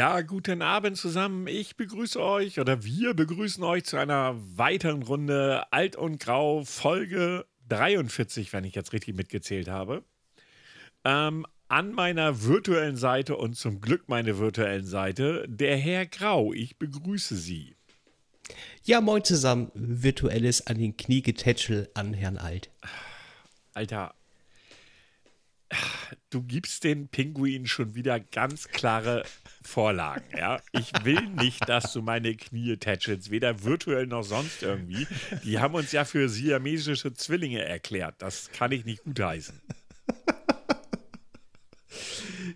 Ja, guten Abend zusammen. Ich begrüße euch oder wir begrüßen euch zu einer weiteren Runde Alt und Grau, Folge 43, wenn ich jetzt richtig mitgezählt habe. Ähm, an meiner virtuellen Seite und zum Glück meine virtuellen Seite, der Herr Grau. Ich begrüße Sie. Ja, moin zusammen. Virtuelles an den Kniegetätschel an Herrn Alt. Alter, du gibst den Pinguin schon wieder ganz klare Vorlagen. Ja? Ich will nicht, dass du meine Knie tätschelst, weder virtuell noch sonst irgendwie. Die haben uns ja für siamesische Zwillinge erklärt. Das kann ich nicht gutheißen.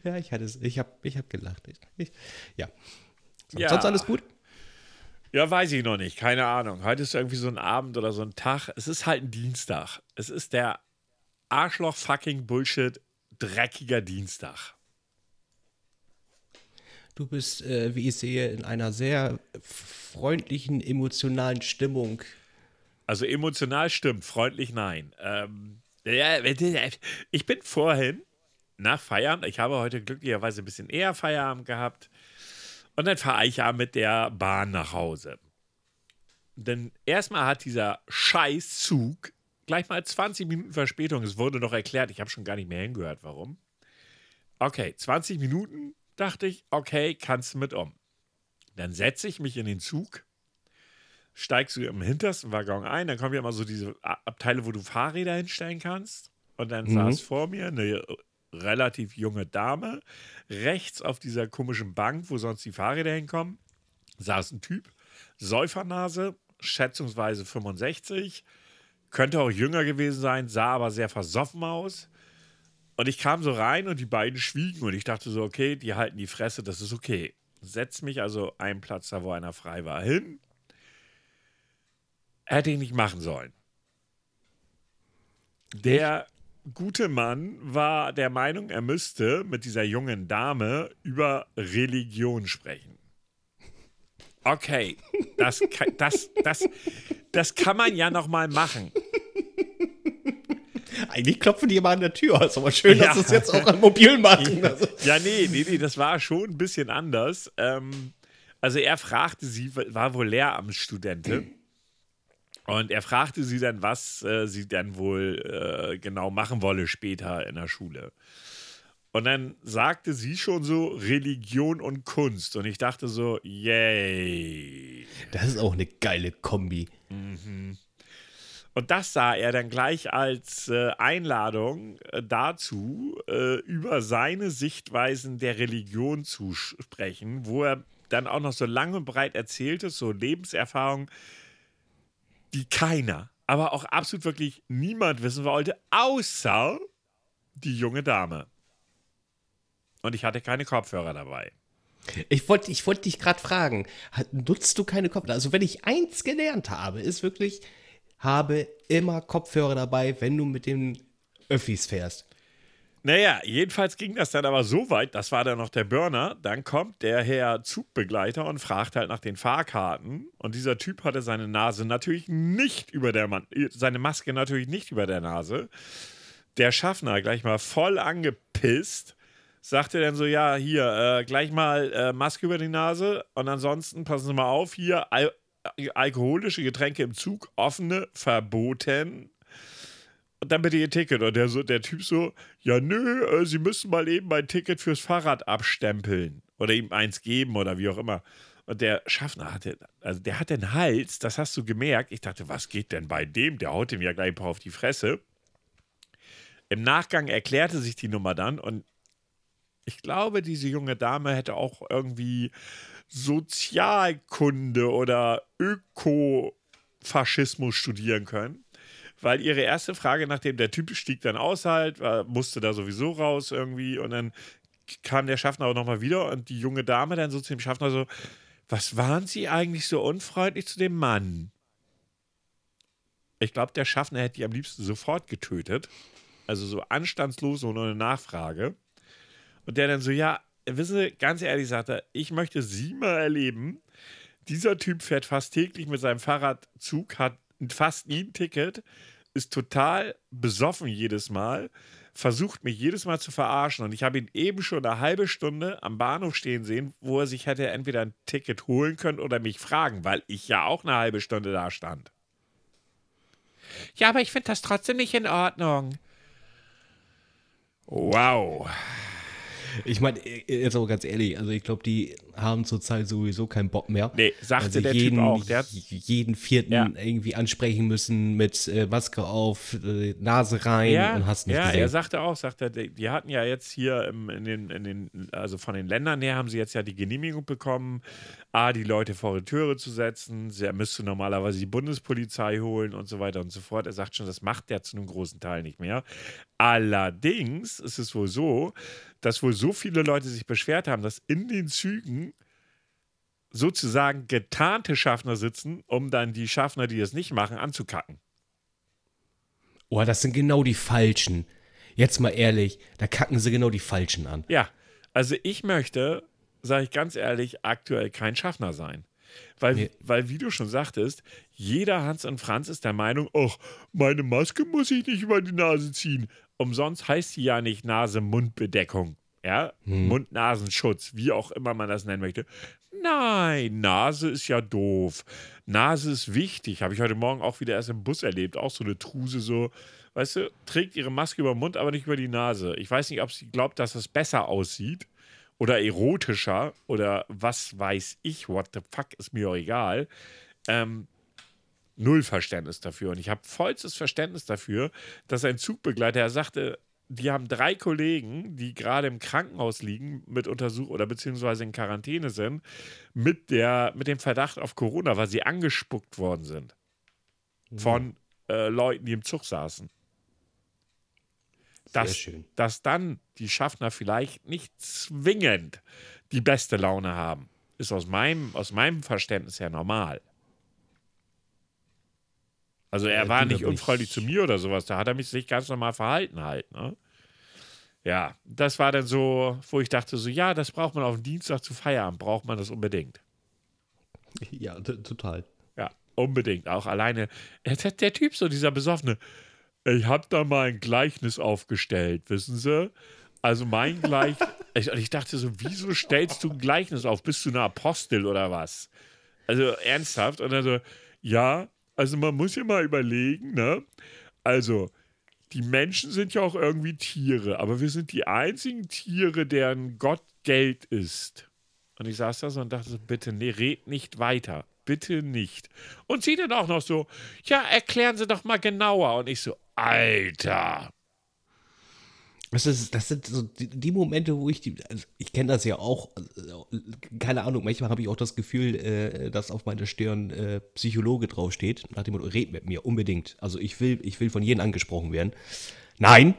Ja, ich hatte es. Ich habe ich hab gelacht. Ich, ja. ja. Sonst alles gut? Ja, weiß ich noch nicht. Keine Ahnung. Heute ist irgendwie so ein Abend oder so ein Tag. Es ist halt ein Dienstag. Es ist der Arschloch-fucking-Bullshit dreckiger Dienstag. Du bist, äh, wie ich sehe, in einer sehr freundlichen, emotionalen Stimmung. Also emotional stimmt, freundlich nein. Ähm, ich bin vorhin nach Feierabend, ich habe heute glücklicherweise ein bisschen eher Feierabend gehabt, und dann fahre ich ja mit der Bahn nach Hause. Denn erstmal hat dieser Scheißzug gleich mal 20 Minuten Verspätung. Es wurde noch erklärt, ich habe schon gar nicht mehr hingehört, warum. Okay, 20 Minuten dachte ich, okay, kannst du mit um. Dann setze ich mich in den Zug, steigst du im hintersten Waggon ein, dann kommen ja immer so diese Abteile, wo du Fahrräder hinstellen kannst. Und dann mhm. saß vor mir eine relativ junge Dame. Rechts auf dieser komischen Bank, wo sonst die Fahrräder hinkommen, saß ein Typ, Säufernase, schätzungsweise 65, könnte auch jünger gewesen sein, sah aber sehr versoffen aus. Und ich kam so rein und die beiden schwiegen und ich dachte so, okay, die halten die Fresse, das ist okay. Setz mich also einen Platz da, wo einer frei war, hin. Hätte ich nicht machen sollen. Der gute Mann war der Meinung, er müsste mit dieser jungen Dame über Religion sprechen. Okay, das, das, das, das kann man ja noch mal machen. Eigentlich klopfen die immer an der Tür. Ist aber schön, ja. dass es jetzt auch mobil machen. Also. Ja, nee, nee, nee, das war schon ein bisschen anders. Ähm, also er fragte sie, war wohl Lehramtsstudentin. Und er fragte sie dann, was äh, sie dann wohl äh, genau machen wolle später in der Schule. Und dann sagte sie schon so Religion und Kunst. Und ich dachte so, yay. Das ist auch eine geile Kombi. Mhm. Und das sah er dann gleich als äh, Einladung äh, dazu, äh, über seine Sichtweisen der Religion zu sprechen, wo er dann auch noch so lang und breit erzählte, so Lebenserfahrungen, die keiner, aber auch absolut wirklich niemand wissen wollte, außer die junge Dame. Und ich hatte keine Kopfhörer dabei. Ich wollte ich wollt dich gerade fragen, nutzt du keine Kopfhörer? Also wenn ich eins gelernt habe, ist wirklich, habe immer Kopfhörer dabei, wenn du mit den Öffis fährst. Naja, jedenfalls ging das dann aber so weit, das war dann noch der Burner, dann kommt der Herr Zugbegleiter und fragt halt nach den Fahrkarten und dieser Typ hatte seine Nase natürlich nicht über der, Man seine Maske natürlich nicht über der Nase. Der Schaffner gleich mal voll angepisst, sagte dann so, ja, hier, äh, gleich mal äh, Maske über die Nase und ansonsten passen Sie mal auf, hier, alkoholische Getränke im Zug, offene, verboten und dann bitte ihr Ticket. Und der, so, der Typ so, ja nö, äh, Sie müssen mal eben mein Ticket fürs Fahrrad abstempeln. Oder ihm eins geben oder wie auch immer. Und der Schaffner hatte, also der hat den Hals, das hast du gemerkt. Ich dachte, was geht denn bei dem? Der haut ihm ja gleich ein paar auf die Fresse. Im Nachgang erklärte sich die Nummer dann und ich glaube, diese junge Dame hätte auch irgendwie Sozialkunde oder Ökofaschismus studieren können weil ihre erste Frage, nachdem der Typ stieg dann aus halt, musste da sowieso raus irgendwie und dann kam der Schaffner auch nochmal wieder und die junge Dame dann so zu dem Schaffner so, was waren Sie eigentlich so unfreundlich zu dem Mann? Ich glaube, der Schaffner hätte die am liebsten sofort getötet. Also so anstandslos und ohne Nachfrage. Und der dann so, ja, wissen Sie, ganz ehrlich sagt er, ich möchte Sie mal erleben. Dieser Typ fährt fast täglich mit seinem Fahrradzug, hat fast nie ein Ticket, ist total besoffen jedes Mal, versucht mich jedes Mal zu verarschen. Und ich habe ihn eben schon eine halbe Stunde am Bahnhof stehen sehen, wo er sich hätte entweder ein Ticket holen können oder mich fragen, weil ich ja auch eine halbe Stunde da stand. Ja, aber ich finde das trotzdem nicht in Ordnung. Wow. Ich meine, jetzt aber ganz ehrlich, also ich glaube, die haben zurzeit sowieso keinen Bock mehr. Nee, sagte Also der jeden, Typ auch. Der hat, jeden vierten Ja. irgendwie ansprechen müssen mit äh, Maske auf, äh, Nase rein ja, und hast nicht ja gesehen. er sagte auch, sagte, die, die hatten ja jetzt hier im, in, den, in den, also von den Ländern her haben sie jetzt ja die Genehmigung bekommen, A, die Leute vor die Türe zu setzen. Er müsste normalerweise die Bundespolizei holen und so weiter und so fort. Er sagt schon, das macht er zu einem großen Teil nicht mehr. Allerdings ist es wohl so, dass wohl so viele Leute sich beschwert haben, dass in den Zügen sozusagen getarnte Schaffner sitzen, um dann die Schaffner, die das nicht machen, anzukacken. Oh, das sind genau die Falschen. Jetzt mal ehrlich, da kacken sie genau die Falschen an. Ja, also ich möchte, sage ich ganz ehrlich, aktuell kein Schaffner sein. Weil, Nee. weil, wie du schon sagtest, jeder Hans und Franz ist der Meinung, ach, meine Maske muss ich nicht über die Nase ziehen. Umsonst heißt sie ja nicht Nase-Mund-Bedeckung. Ja, Mund-Nasenschutz, wie auch immer man das nennen möchte. Nein, Nase ist ja doof. Nase ist wichtig. Habe ich heute Morgen auch wieder erst im Bus erlebt. Auch so eine Truse so. Weißt du, trägt ihre Maske über den Mund, aber nicht über die Nase. Ich weiß nicht, ob sie glaubt, dass es besser aussieht oder erotischer oder was weiß ich, what the fuck, ist mir auch egal. Ähm, null Verständnis dafür. Und ich habe vollstes Verständnis dafür, dass ein Zugbegleiter, er sagte, die haben drei Kollegen, die gerade im Krankenhaus liegen mit Untersuch oder beziehungsweise in Quarantäne sind, mit, der, mit dem Verdacht auf Corona, weil sie angespuckt worden sind. Von äh, Leuten, die im Zug saßen. Sehr Dass, schön. dass dann die Schaffner vielleicht nicht zwingend die beste Laune haben, ist aus meinem, aus meinem Verständnis her normal. Also er Ja, war nicht unfreundlich ich- zu mir oder sowas, da hat er mich sich ganz normal verhalten halt, ne? Ja, das war dann so, wo ich dachte so, ja, das braucht man auf Dienstag zu Feierabend, braucht man das unbedingt. Ja, total. Ja, unbedingt. Auch alleine. Der, der Typ, so dieser Besoffene. Ich habe da mal ein Gleichnis aufgestellt, wissen Sie? Also mein Gleichnis. ich, und ich dachte so, wieso stellst du ein Gleichnis auf? Bist du eine Apostel oder was? Also ernsthaft. Und dann so, ja, also man muss ja mal überlegen, ne? Also, die Menschen sind ja auch irgendwie Tiere, aber wir sind die einzigen Tiere, deren Gott Geld ist. Und ich saß da so und dachte so, bitte, nee, red nicht weiter. Bitte nicht. Und sie dann auch noch so, ja, erklären Sie doch mal genauer. Und ich so, Alter. Das, ist, das sind so die, die Momente, wo ich die, also ich kenne das ja auch, also, keine Ahnung, manchmal habe ich auch das Gefühl, äh, dass auf meiner Stirn äh, Psychologe draufsteht, nach dem Motto, red mit mir, unbedingt. Also ich will, ich will von jedem angesprochen werden. Nein,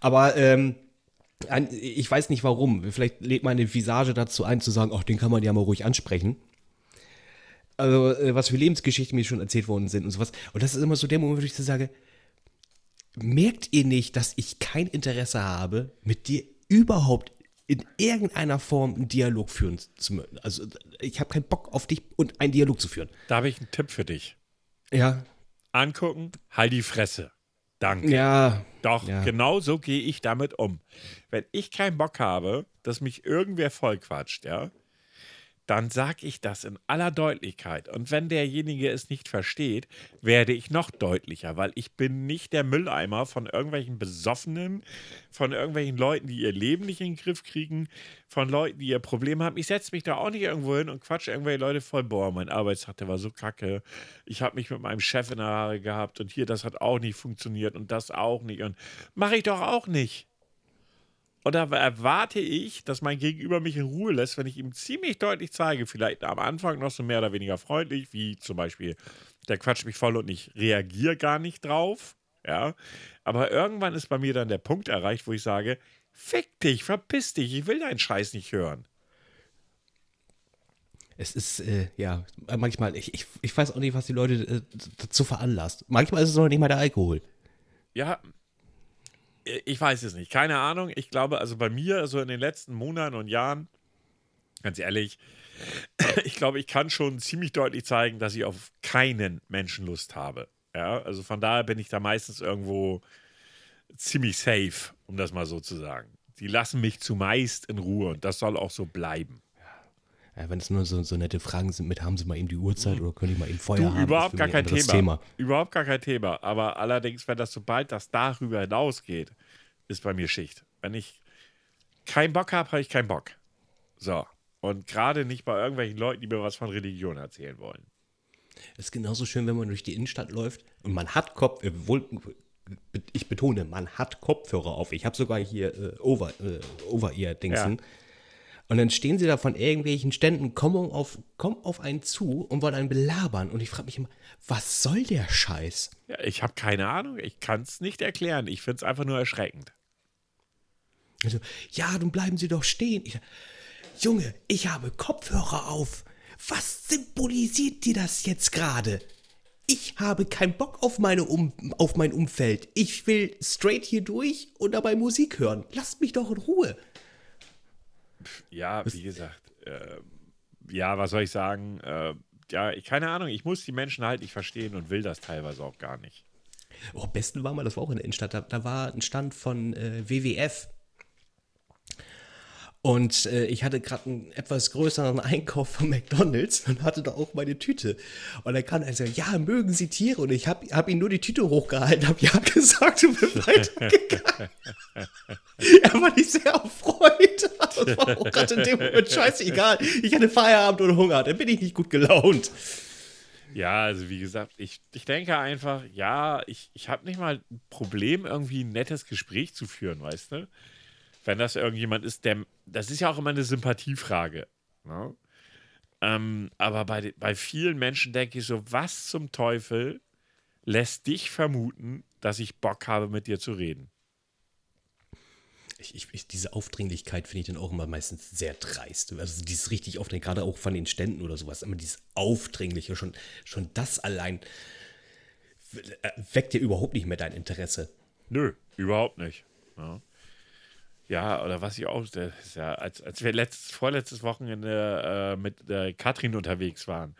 aber ähm, ich weiß nicht warum. Vielleicht lädt meine Visage dazu ein, zu sagen, ach, den kann man ja mal ruhig ansprechen. Also, äh, was für Lebensgeschichten mir schon erzählt worden sind und sowas. Und das ist immer so der Moment, wo ich so sage, merkt ihr nicht, dass ich kein Interesse habe, mit dir überhaupt in irgendeiner Form einen Dialog führen zu müssen? Also, ich habe keinen Bock auf dich und einen Dialog zu führen. Da habe ich einen Tipp für dich. Ja, Angucken, halt die Fresse. Danke. ja, Doch, Ja. genau so gehe ich damit um. Wenn ich keinen Bock habe, dass mich irgendwer vollquatscht, ja, dann sage ich das in aller Deutlichkeit. Und wenn derjenige es nicht versteht, werde ich noch deutlicher, weil ich bin nicht der Mülleimer von irgendwelchen Besoffenen, von irgendwelchen Leuten, die ihr Leben nicht in den Griff kriegen, von Leuten, die ihr Problem haben. Ich setze mich da auch nicht irgendwo hin und quatsche irgendwelche Leute voll. Boah, mein Arbeitstag, der war so kacke. Ich habe mich mit meinem Chef in der Haare gehabt und hier, das hat auch nicht funktioniert und das auch nicht. Und mache ich doch auch nicht. Und da erwarte ich, dass mein Gegenüber mich in Ruhe lässt, wenn ich ihm ziemlich deutlich zeige, vielleicht am Anfang noch so mehr oder weniger freundlich, wie zum Beispiel, der quatscht mich voll und ich reagiere gar nicht drauf. Ja. Aber irgendwann ist bei mir dann der Punkt erreicht, wo ich sage: Fick dich, verpiss dich, ich will deinen Scheiß nicht hören. es ist, äh, ja, manchmal, ich, ich, ich weiß auch nicht, was die Leute äh, dazu veranlasst. Manchmal ist es noch nicht mal der Alkohol. Ja, ich weiß es nicht. Keine Ahnung. Ich glaube, also bei mir, so in den letzten Monaten und Jahren, ganz ehrlich, ich glaube, ich kann schon ziemlich deutlich zeigen, dass ich auf keinen Menschen Lust habe. Ja, also von daher bin ich da meistens irgendwo ziemlich safe, um das mal so zu sagen. Die lassen mich zumeist in Ruhe und das soll auch so bleiben. Ja, wenn es nur so, so nette Fragen sind mit, haben Sie mal eben die Uhrzeit oder können die mal eben Feuer Du, haben? überhaupt gar kein ein anderes Thema. Überhaupt gar kein Thema. Aber allerdings, wenn das sobald das darüber hinausgeht, ist bei mir Schicht. Wenn ich keinen Bock habe, habe ich keinen Bock. So. Und gerade nicht bei irgendwelchen Leuten, die mir was von Religion erzählen wollen. Es ist genauso schön, wenn man durch die Innenstadt läuft und man hat Kopf, äh, wohl, ich betone, man hat Kopfhörer auf. Ich habe sogar hier äh, Over, äh, Over-Ear-Dingsen. Und dann stehen sie da von irgendwelchen Ständen, kommen auf, kommen auf einen zu und wollen einen belabern. Und ich frage mich immer, was soll der Scheiß? Ja, ich habe keine Ahnung. Ich kann es nicht erklären. Ich finde es einfach nur erschreckend. Also, ja, dann bleiben Sie doch stehen. Ich, Junge, ich habe Kopfhörer auf. Was symbolisiert dir das jetzt gerade? Ich habe keinen Bock auf, meine um auf mein Umfeld. Ich will straight hier durch und dabei Musik hören. Lasst mich doch in Ruhe. Ja, wie gesagt, äh, ja, was soll ich sagen? Äh, ja, ich, keine Ahnung. Ich muss die Menschen halt nicht verstehen und will das teilweise auch gar nicht. Oh, am besten war mal, das war auch in der Innenstadt, da, da war ein Stand von äh, WWF. Und äh, ich hatte gerade einen etwas größeren Einkauf von McDonalds und hatte da auch meine Tüte. Und dann kam er so, ja, mögen Sie Tiere? Und ich habe hab ihm nur die Tüte hochgehalten, habe ja gesagt und bin weitergegangen. er war nicht sehr erfreut. Das war auch gerade in dem Moment scheißegal. Ich hatte Feierabend und Hunger, dann bin ich nicht gut gelaunt. Ja, also wie gesagt, ich, ich denke einfach, ja, ich, ich habe nicht mal ein Problem, irgendwie ein nettes Gespräch zu führen, weißt du? Wenn das irgendjemand ist, der, das ist ja auch immer eine Sympathiefrage. Ne? Ähm, aber bei, bei vielen Menschen denke ich so, was zum Teufel lässt dich vermuten, dass ich Bock habe, mit dir zu reden? Ich, ich, ich, diese Aufdringlichkeit finde ich dann auch immer meistens sehr dreist. Also dieses richtig aufdringlich, gerade auch von den Ständen oder sowas. Immer dieses Aufdringliche, schon, schon das allein äh, weckt ja überhaupt nicht mehr dein Interesse. Nö, überhaupt nicht. Ja, ja oder was ich auch, das ist ja, als, als wir letztes, vorletztes Wochenende äh, mit äh, Katrin unterwegs waren,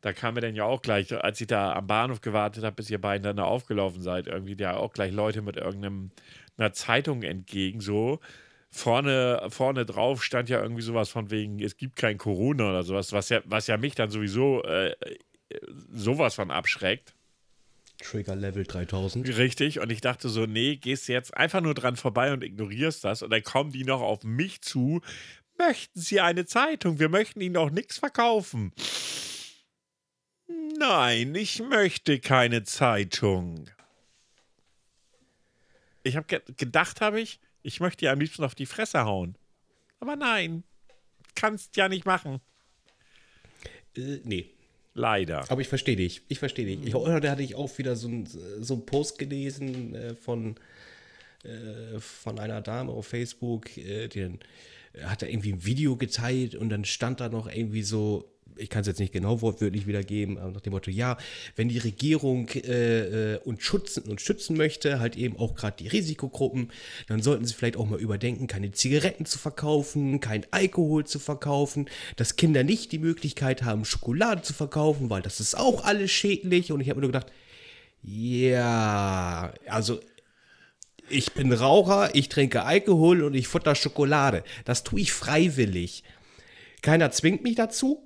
da kam mir dann ja auch gleich, als ich da am Bahnhof gewartet habe, bis ihr beiden dann da aufgelaufen seid, irgendwie ja auch gleich Leute mit irgendeinem einer Zeitung entgegen, so. Vorne, vorne drauf stand ja irgendwie sowas von wegen, es gibt kein Corona oder sowas, was ja, was ja mich dann sowieso äh, äh, sowas von abschreckt. Trigger Level 3000. Richtig, und ich dachte so, nee, gehst jetzt einfach nur dran vorbei und ignorierst das und dann kommen die noch auf mich zu. Möchten Sie eine Zeitung? Wir möchten Ihnen auch nichts verkaufen. Nein, ich möchte keine Zeitung. Ich habe ge gedacht, habe ich, ich möchte dir am liebsten auf die Fresse hauen. Aber nein, kannst ja nicht machen. Äh, nee. Leider. Aber ich verstehe dich. Ich verstehe dich. Ich, heute hatte ich auch wieder so einen so Post gelesen äh, von, äh, von einer Dame auf Facebook, äh, dann, äh, hat er irgendwie ein Video geteilt und dann stand da noch irgendwie so, ich kann es jetzt nicht genau wortwörtlich wiedergeben, aber nach dem Motto, ja, wenn die Regierung äh, äh, uns schützen, uns schützen möchte, halt eben auch gerade die Risikogruppen, dann sollten sie vielleicht auch mal überdenken, keine Zigaretten zu verkaufen, kein Alkohol zu verkaufen, dass Kinder nicht die Möglichkeit haben, Schokolade zu verkaufen, weil das ist auch alles schädlich. Und ich habe mir nur gedacht, ja, also ich bin Raucher, ich trinke Alkohol und ich futter Schokolade. Das tue ich freiwillig. Keiner zwingt mich dazu.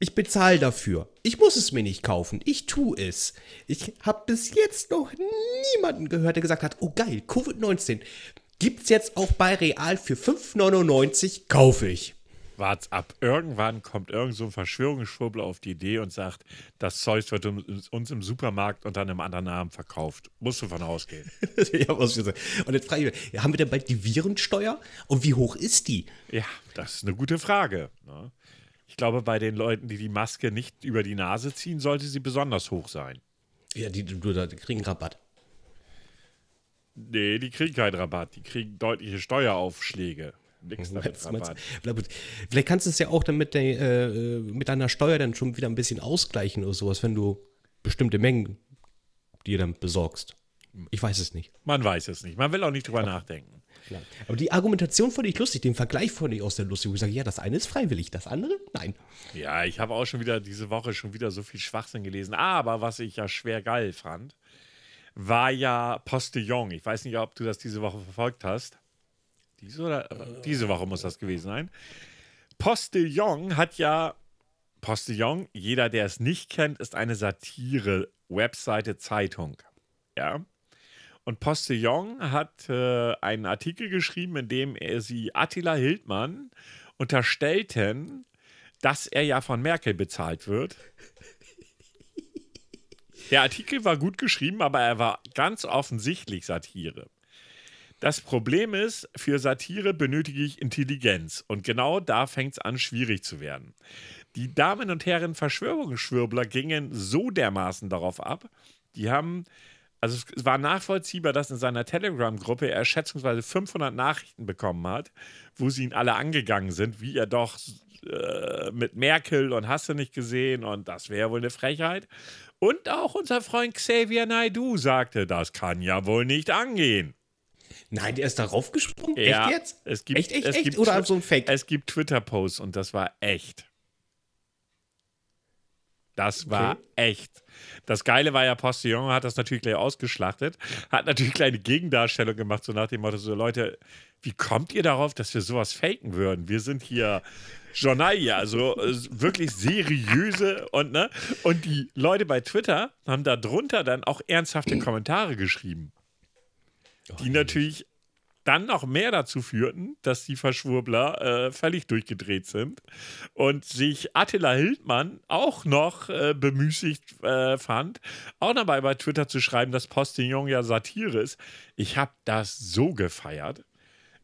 Ich bezahle dafür. Ich muss es mir nicht kaufen. Ich tue es. Ich habe bis jetzt noch niemanden gehört, der gesagt hat, oh geil, Covid-19 gibt's jetzt auch bei Real für 5,99, kaufe ich. Wart's ab. Irgendwann kommt irgend so ein Verschwörungsschwurbler auf die Idee und sagt, das Zeug wird uns im Supermarkt unter einem anderen Namen verkauft. Musst du von ausgehen. ja, was ich sagen. Und jetzt frage ich mich, haben wir denn bald die Virensteuer? Und wie hoch ist die? Ja, das ist eine gute Frage. Ne? Ich glaube, bei den Leuten, die die Maske nicht über die Nase ziehen, sollte sie besonders hoch sein. Ja, die, die, die kriegen Rabatt. Nee, die kriegen keinen Rabatt. Die kriegen deutliche Steueraufschläge. Nix damit Meinst- meinst- Rabatt. Vielleicht vielleicht kannst du es ja auch dann mit, der, äh, mit deiner Steuer dann schon wieder ein bisschen ausgleichen oder sowas, wenn du bestimmte Mengen dir dann besorgst. Ich weiß es nicht. Man weiß es nicht. Man will auch nicht drüber nachdenken. Aber die Argumentation fand ich lustig, den Vergleich fand ich auch sehr lustig. Wo ich sage, ja, das eine ist freiwillig, das andere, nein. Ja, ich habe auch schon wieder diese Woche schon wieder so viel Schwachsinn gelesen. Aber was ich ja schwer geil fand, war ja Postillon. Ich weiß nicht, ob du das diese Woche verfolgt hast. Diese oder diese Woche muss das gewesen sein. Postillon hat ja Postillon, jeder, der es nicht kennt, ist eine Satire-Webseite Zeitung. Ja. Und Postillon hat äh, einen Artikel geschrieben, in dem er sie Attila Hildmann unterstellten, dass er ja von Merkel bezahlt wird. Der Artikel war gut geschrieben, aber er war ganz offensichtlich Satire. Das Problem ist, für Satire benötige ich Intelligenz. Und genau da fängt es an, schwierig zu werden. Die Damen und Herren Verschwörungsschwurbler gingen so dermaßen darauf ab, die haben, also es war nachvollziehbar, dass in seiner Telegram-Gruppe er schätzungsweise 500 Nachrichten bekommen hat, wo sie ihn alle angegangen sind, wie er doch äh, mit Merkel und hast du nicht gesehen und das wäre wohl eine Frechheit. Und auch unser Freund Xavier Naidu sagte, das kann ja wohl nicht angehen. Nein, der ist darauf gesprungen? Ja, echt jetzt? Es gibt, echt, echt, es echt? Gibt Oder so ein Fake? Es gibt Twitter-Posts und das war echt. Das war Okay. echt. Das Geile war ja, Postillon hat das natürlich gleich ausgeschlachtet, hat natürlich kleine Gegendarstellung gemacht, so nach dem Motto: so Leute, wie kommt ihr darauf, dass wir sowas faken würden? Wir sind hier Journal, also äh, wirklich seriöse und ne? Und die Leute bei Twitter haben da drunter dann auch ernsthafte Kommentare geschrieben die natürlich dann noch mehr dazu führten, dass die Verschwurbler äh, völlig durchgedreht sind und sich Attila Hildmann auch noch äh, bemüßigt äh, fand, auch dabei bei Twitter zu schreiben, dass Postillon ja Satire ist. Ich habe das so gefeiert.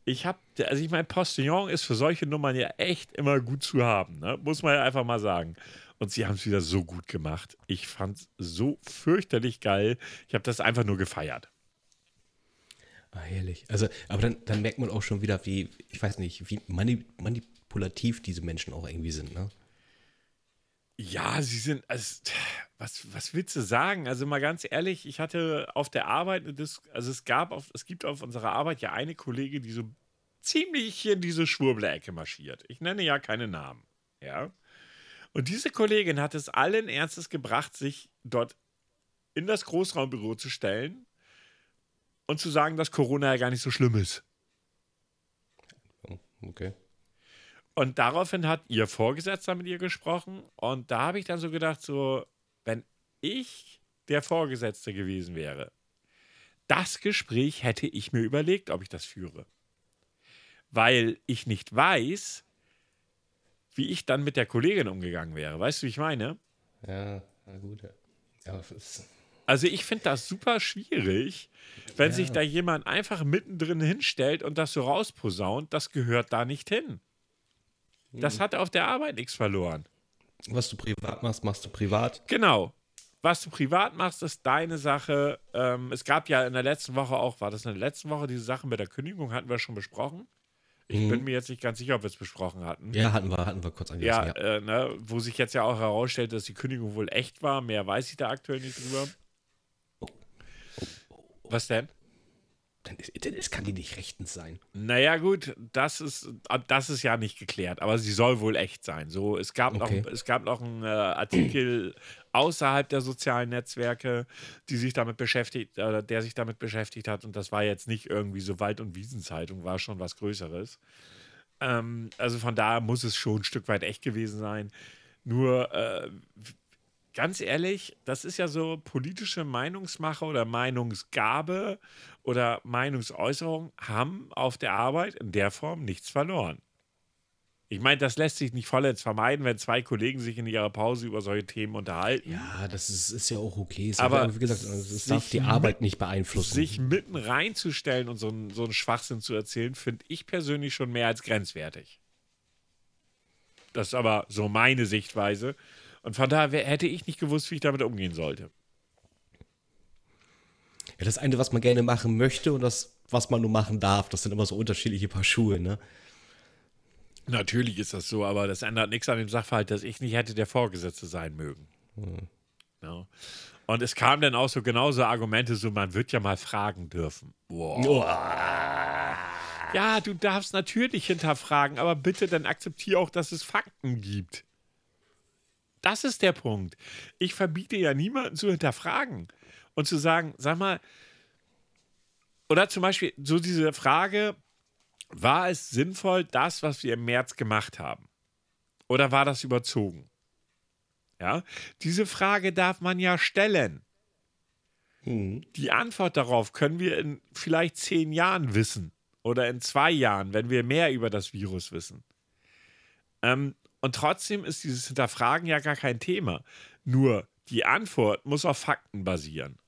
Ich habe, also ich meine, Postillon ist für solche Nummern ja echt immer gut zu haben, ne? muss man ja einfach mal sagen. Und sie haben es wieder so gut gemacht. Ich fand es so fürchterlich geil. Ich habe das einfach nur gefeiert. Ah, herrlich. Also, aber dann, dann merkt man auch schon wieder, wie, ich weiß nicht, wie mani manipulativ diese Menschen auch irgendwie sind, ne? Ja, sie sind, also, was, was willst du sagen? Also mal ganz ehrlich, ich hatte auf der Arbeit, eine Dis also es gab, auf, es gibt auf unserer Arbeit ja eine Kollegin, die so ziemlich in diese Schwurbler-Ecke marschiert. Ich nenne ja keine Namen, ja. Und diese Kollegin hat es allen Ernstes gebracht, sich dort in das Großraumbüro zu stellen und zu sagen, dass Corona ja gar nicht so schlimm ist. Okay. Und daraufhin hat ihr Vorgesetzter mit ihr gesprochen. Und da habe ich dann so gedacht, so, wenn ich der Vorgesetzte gewesen wäre, das Gespräch hätte ich mir überlegt, ob ich das führe. Weil ich nicht weiß, wie ich dann mit der Kollegin umgegangen wäre. Weißt du, wie ich meine? Ja, na gut. Ja. Ja, es ist, Also ich finde das super schwierig, wenn Ja. sich da jemand einfach mittendrin hinstellt und das so rausposaunt. Das gehört da nicht hin. Das hat auf der Arbeit nichts verloren. was du privat machst, machst du privat. Genau. Was du privat machst, ist deine Sache. Ähm, es gab ja in der letzten Woche auch, war das in der letzten Woche, diese Sache mit der Kündigung hatten wir schon besprochen. Ich bin mir jetzt nicht ganz sicher, ob wir es besprochen hatten. Ja, hatten wir, hatten wir kurz angerissen. Ja, Ja, Äh, ne, wo sich jetzt ja auch herausstellt, dass die Kündigung wohl echt war. Mehr weiß ich da aktuell nicht drüber. Was denn? Dann, ist- dann es kann die nicht rechtens sein. Naja, gut, das ist, das ist ja nicht geklärt, aber sie soll wohl echt sein. So, es gab Okay. noch, es gab noch einen äh, Artikel außerhalb der sozialen Netzwerke, die sich damit beschäftigt, äh, der sich damit beschäftigt hat, und das war jetzt nicht irgendwie so Wald- und Wiesenzeitung, war schon was Größeres. Ähm, also von daher muss es schon ein Stück weit echt gewesen sein. Nur äh, ganz ehrlich, das ist ja so politische Meinungsmache oder Meinungsgabe oder Meinungsäußerung haben auf der Arbeit in der Form nichts verloren. Ich meine, das lässt sich nicht vollends vermeiden, wenn zwei Kollegen sich in ihrer Pause über solche Themen unterhalten. Ja, das ist, ist ja auch okay. Es Aber wie gesagt, es darf die mit- Arbeit nicht beeinflussen. Sich mitten reinzustellen und so einen, so einen Schwachsinn zu erzählen, finde ich persönlich schon mehr als grenzwertig. Das ist aber so meine Sichtweise. Und von daher hätte ich nicht gewusst, wie ich damit umgehen sollte. Ja, das eine, was man gerne machen möchte und das, was man nur machen darf, das sind immer so unterschiedliche Paar Schuhe, ne? Natürlich ist das so, aber das ändert nichts an dem Sachverhalt, dass ich nicht hätte der Vorgesetzte sein mögen. Ja. Und es kamen dann auch so genauso Argumente, so man wird ja mal fragen dürfen. Boah. Ja, du darfst natürlich hinterfragen, aber bitte dann akzeptiere auch, dass es Fakten gibt. Das ist der Punkt. Ich verbiete ja niemanden zu hinterfragen. und zu sagen, sag mal, oder zum Beispiel so diese Frage, war es sinnvoll, das, was wir im März gemacht haben? Oder war das überzogen? Ja, diese Frage darf man ja stellen. Mhm. Die Antwort darauf können wir in vielleicht zehn Jahren wissen oder in zwei Jahren, wenn wir mehr über das Virus wissen. Ähm, und trotzdem ist dieses Hinterfragen ja gar kein Thema. Nur die Antwort muss auf Fakten basieren.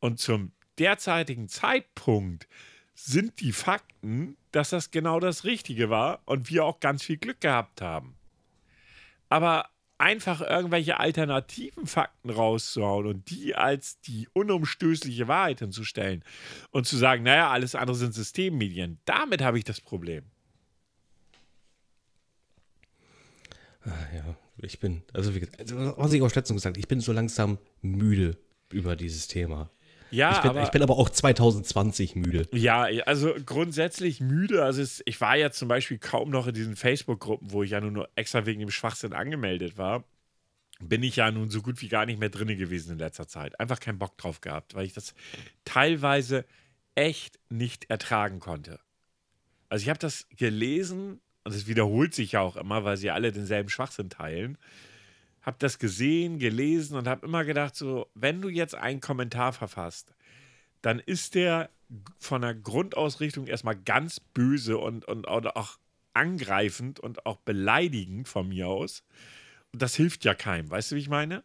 Und zum derzeitigen Zeitpunkt sind die Fakten, dass das genau das Richtige war und wir auch ganz viel Glück gehabt haben. Aber einfach irgendwelche alternativen Fakten rauszuhauen und die als die unumstößliche Wahrheit hinzustellen und zu sagen, naja, alles andere sind Systemmedien, damit habe ich das Problem. Ah, ja, ich bin, also, wie, also was ich auch letztens gesagt ich bin so langsam müde über dieses Thema. Ja, ich bin, aber, ich bin aber auch 2020 müde. Ja, also grundsätzlich müde. Also es, ich war ja zum Beispiel kaum noch in diesen Facebook-Gruppen, wo ich ja nur extra wegen dem Schwachsinn angemeldet war. Bin ich ja nun so gut wie gar nicht mehr drin gewesen in letzter Zeit. Einfach keinen Bock drauf gehabt, weil ich das teilweise echt nicht ertragen konnte. Also ich habe das gelesen und es wiederholt sich ja auch immer, weil sie alle denselben Schwachsinn teilen habe das gesehen, gelesen und habe immer gedacht, so, wenn du jetzt einen Kommentar verfasst, dann ist der von der Grundausrichtung erstmal ganz böse und, und auch angreifend und auch beleidigend von mir aus. Und das hilft ja keinem, weißt du, wie ich meine?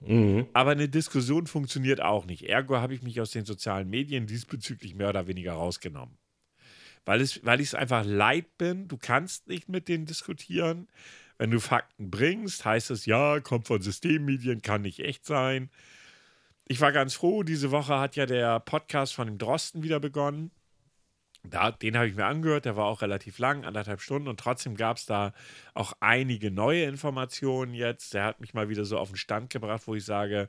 Mhm. Aber eine Diskussion funktioniert auch nicht. Ergo habe ich mich aus den sozialen Medien diesbezüglich mehr oder weniger rausgenommen. Weil, es, weil ich es einfach leid bin, du kannst nicht mit denen diskutieren. Wenn du Fakten bringst, heißt es ja, kommt von Systemmedien, kann nicht echt sein. Ich war ganz froh, diese Woche hat ja der Podcast von dem Drosten wieder begonnen. Da, den habe ich mir angehört, der war auch relativ lang, anderthalb Stunden, und trotzdem gab es da auch einige neue Informationen jetzt. Der hat mich mal wieder so auf den Stand gebracht, wo ich sage,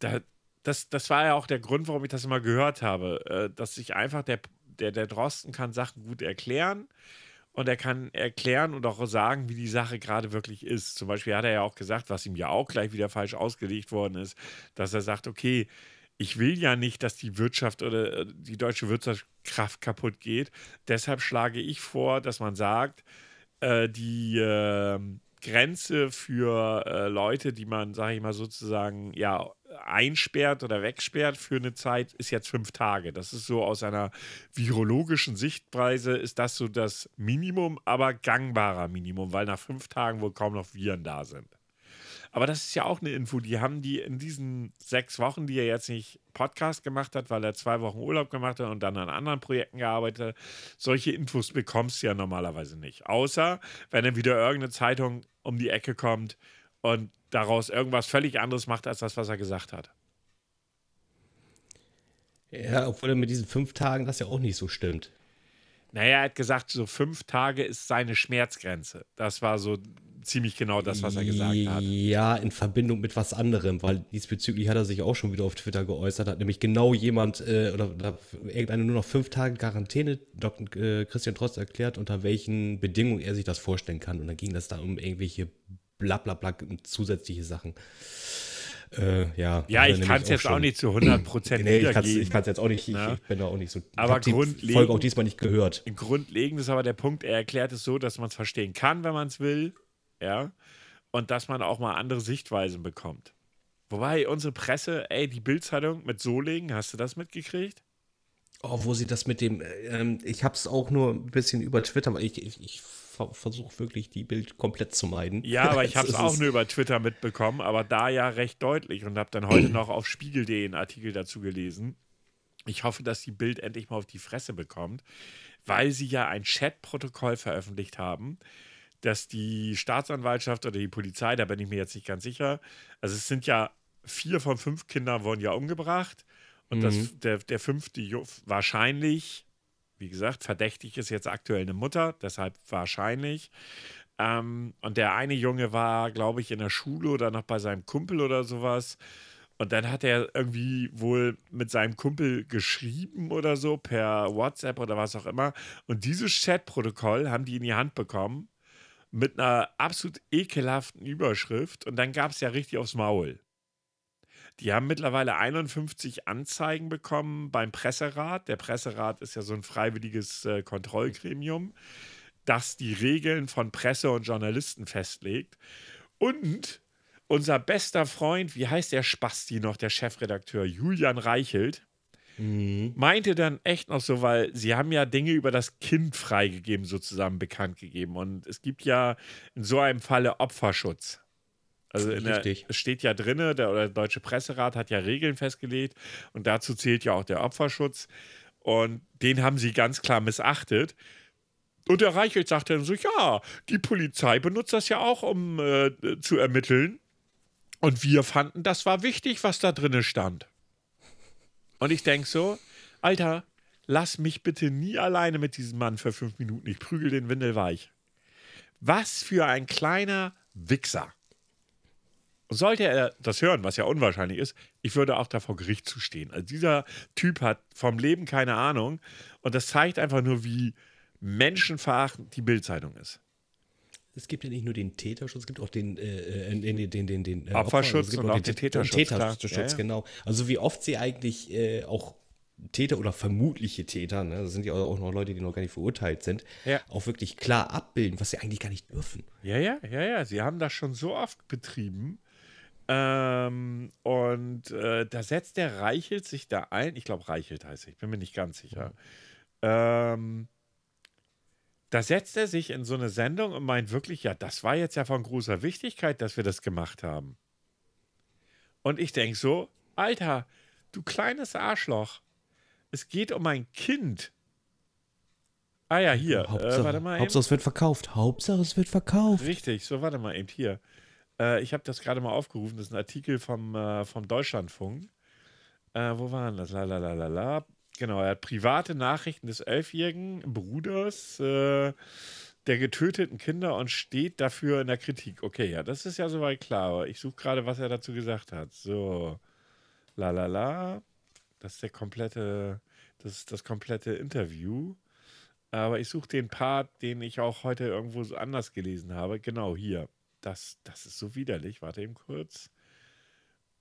da, das, das war ja auch der Grund, warum ich das immer gehört habe, äh, dass sich einfach der, der, der Drosten kann Sachen gut erklären und er kann erklären und auch sagen, wie die Sache gerade wirklich ist. Zum Beispiel hat er ja auch gesagt, was ihm ja auch gleich wieder falsch ausgelegt worden ist, dass er sagt, okay, ich will ja nicht, dass die Wirtschaft oder äh, die deutsche Wirtschaftskraft kaputt geht. Deshalb schlage ich vor, dass man sagt, äh, die äh, Grenze für äh, Leute, die man, sage ich mal sozusagen, ja, einsperrt oder wegsperrt für eine Zeit, ist jetzt fünf Tage. Das ist so aus einer virologischen Sichtweise, ist das so das Minimum, aber gangbarer Minimum, weil nach fünf Tagen wohl kaum noch Viren da sind. Aber das ist ja auch eine Info, die haben die in diesen sechs Wochen, die er jetzt nicht Podcast gemacht hat, weil er zwei Wochen Urlaub gemacht hat und dann an anderen Projekten gearbeitet hat. Solche Infos bekommst du ja normalerweise nicht. Außer, wenn dann wieder irgendeine Zeitung um die Ecke kommt und daraus irgendwas völlig anderes macht, als das, was er gesagt hat. Ja, obwohl er mit diesen fünf Tagen das ja auch nicht so stimmt. Naja, er hat gesagt, so fünf Tage ist seine Schmerzgrenze. Das war so ziemlich genau das, was er gesagt hat. Ja, in Verbindung mit was anderem, weil diesbezüglich hat er sich auch schon wieder auf Twitter geäußert, hat nämlich genau jemand äh, oder, oder irgendeine nur noch fünf Tage Quarantäne, Dr. Äh, Christian Trost erklärt, unter welchen Bedingungen er sich das vorstellen kann. Und dann ging das da um irgendwelche blablabla zusätzliche Sachen. Äh, ja, ja ich kann es jetzt auch nicht zu 100 Prozent nee, ich kann es jetzt auch nicht, ich, ja. ich, bin da auch nicht so. Aber ich die Folge auch diesmal nicht gehört. Grundlegend ist aber der Punkt, er erklärt es so, dass man es verstehen kann, wenn man es will, ja, und dass man auch mal andere Sichtweisen bekommt. Wobei unsere Presse, ey, die Bildzeitung mit Solingen, hast du das mitgekriegt? Oh, wo sie das mit dem, ähm, ich habe es auch nur ein bisschen über Twitter, weil ich, ich, ich versuche wirklich die Bild komplett zu meiden. Ja, aber ich habe es auch nur über Twitter mitbekommen, aber da ja recht deutlich und habe dann heute noch auf spiegel.de einen Artikel dazu gelesen. Ich hoffe, dass die Bild endlich mal auf die Fresse bekommt, weil sie ja ein Chatprotokoll veröffentlicht haben, dass die Staatsanwaltschaft oder die Polizei, da bin ich mir jetzt nicht ganz sicher, also es sind ja vier von fünf Kindern wurden ja umgebracht und mhm. das, der, der fünfte wahrscheinlich wie gesagt, verdächtig ist jetzt aktuell eine Mutter, deshalb wahrscheinlich. Ähm, und der eine Junge war, glaube ich, in der Schule oder noch bei seinem Kumpel oder sowas. Und dann hat er irgendwie wohl mit seinem Kumpel geschrieben oder so per WhatsApp oder was auch immer. Und dieses Chatprotokoll haben die in die Hand bekommen mit einer absolut ekelhaften Überschrift. Und dann gab es ja richtig aufs Maul. Die haben mittlerweile 51 Anzeigen bekommen beim Presserat. Der Presserat ist ja so ein freiwilliges äh, Kontrollgremium, das die Regeln von Presse und Journalisten festlegt. Und unser bester Freund, wie heißt der Spasti noch, der Chefredakteur, Julian Reichelt, mhm. meinte dann echt noch so, weil sie haben ja Dinge über das Kind freigegeben, sozusagen bekannt gegeben. Und es gibt ja in so einem Falle Opferschutz. Also der, es steht ja drin, der, der Deutsche Presserat hat ja Regeln festgelegt und dazu zählt ja auch der Opferschutz. Und den haben sie ganz klar missachtet. Und der Reichelt sagte dann so: Ja, die Polizei benutzt das ja auch, um äh, zu ermitteln. Und wir fanden, das war wichtig, was da drin stand. Und ich denke so: Alter, lass mich bitte nie alleine mit diesem Mann für fünf Minuten. Ich prügel den Windel weich. Was für ein kleiner Wichser. Sollte er das hören, was ja unwahrscheinlich ist, ich würde auch da vor Gericht zustehen. Also dieser Typ hat vom Leben keine Ahnung und das zeigt einfach nur, wie menschenverachtend die Bildzeitung ist. Es gibt ja nicht nur den Täterschutz, es gibt auch den, äh, äh den, den, den, den äh, Opferschutz also und auch den, den Täterschutz. Täterschutz, ja, ja. genau. Also wie oft sie eigentlich äh, auch Täter oder vermutliche Täter, ne, das sind ja auch noch Leute, die noch gar nicht verurteilt sind, ja. auch wirklich klar abbilden, was sie eigentlich gar nicht dürfen. Ja, ja, ja, ja. Sie haben das schon so oft betrieben. Ähm, und äh, da setzt der Reichelt sich da ein. Ich glaube, Reichelt heißt er, ich bin mir nicht ganz sicher. Ähm, da setzt er sich in so eine Sendung und meint wirklich, ja, das war jetzt ja von großer Wichtigkeit, dass wir das gemacht haben. Und ich denke so, Alter, du kleines Arschloch, es geht um ein Kind. Ah ja, hier. Hauptsache, äh, warte mal Hauptsache es wird verkauft. Hauptsache es wird verkauft. Richtig, so warte mal eben hier. Äh, ich habe das gerade mal aufgerufen. Das ist ein Artikel vom, äh, vom Deutschlandfunk. Äh, wo waren das? Lalalala. Genau, er hat private Nachrichten des elfjährigen Bruders äh, der getöteten Kinder und steht dafür in der Kritik. Okay, ja, das ist ja soweit klar. Ich suche gerade, was er dazu gesagt hat. So, lalala. Das ist der komplette, das ist das komplette Interview. Aber ich suche den Part, den ich auch heute irgendwo anders gelesen habe. Genau hier das, das ist so widerlich. Warte eben kurz.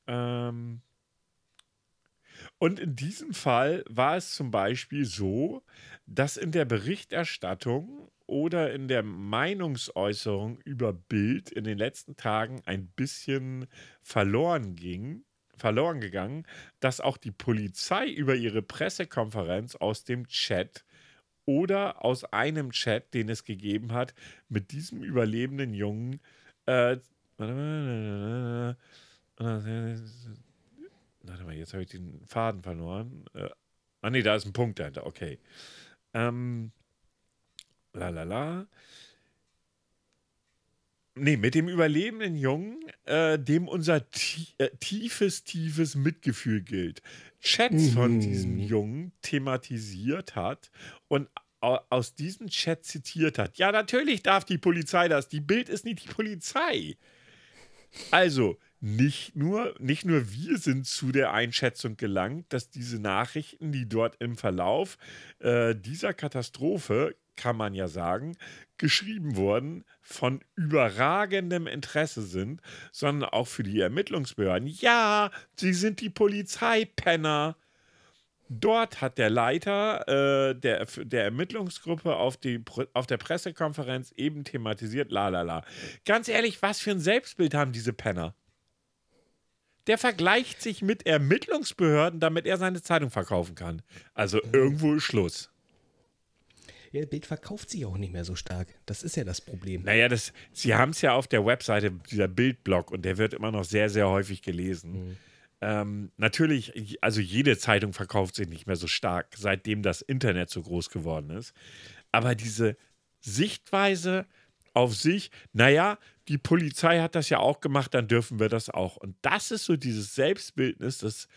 Ähm und in diesem Fall war es zum Beispiel so, dass in der Berichterstattung oder in der Meinungsäußerung über Bild in den letzten Tagen ein bisschen verloren ging, verloren gegangen, dass auch die Polizei über ihre Pressekonferenz aus dem Chat oder aus einem Chat, den es gegeben hat, mit diesem überlebenden Jungen äh, warte mal. Warte mal, jetzt habe ich den Faden verloren. Äh, ah, nee, da ist ein Punkt dahinter. Okay. Ähm, la la la. Nee, mit dem überlebenden Jungen, äh, dem unser äh, tiefes, tiefes Mitgefühl gilt. Chats mhm. von diesem Jungen thematisiert hat und aus diesem Chat zitiert hat. Ja, natürlich darf die Polizei das. Die Bild ist nicht die Polizei. Also, nicht nur, nicht nur wir sind zu der Einschätzung gelangt, dass diese Nachrichten, die dort im Verlauf äh, dieser Katastrophe, kann man ja sagen, geschrieben wurden, von überragendem Interesse sind, sondern auch für die Ermittlungsbehörden. Ja, sie sind die Polizeipenner. Dort hat der Leiter äh, der, der Ermittlungsgruppe auf, die, auf der Pressekonferenz eben thematisiert, la la la. Ganz ehrlich, was für ein Selbstbild haben diese Penner? Der vergleicht sich mit Ermittlungsbehörden, damit er seine Zeitung verkaufen kann. Also irgendwo ist Schluss. Ja, Bild verkauft sich auch nicht mehr so stark. Das ist ja das Problem. Naja, das, sie haben es ja auf der Webseite, dieser Bildblog, und der wird immer noch sehr, sehr häufig gelesen. Mhm. Ähm, natürlich, also jede Zeitung verkauft sich nicht mehr so stark, seitdem das Internet so groß geworden ist. Aber diese Sichtweise auf sich, naja, die Polizei hat das ja auch gemacht, dann dürfen wir das auch. Und das ist so dieses Selbstbildnis, dass,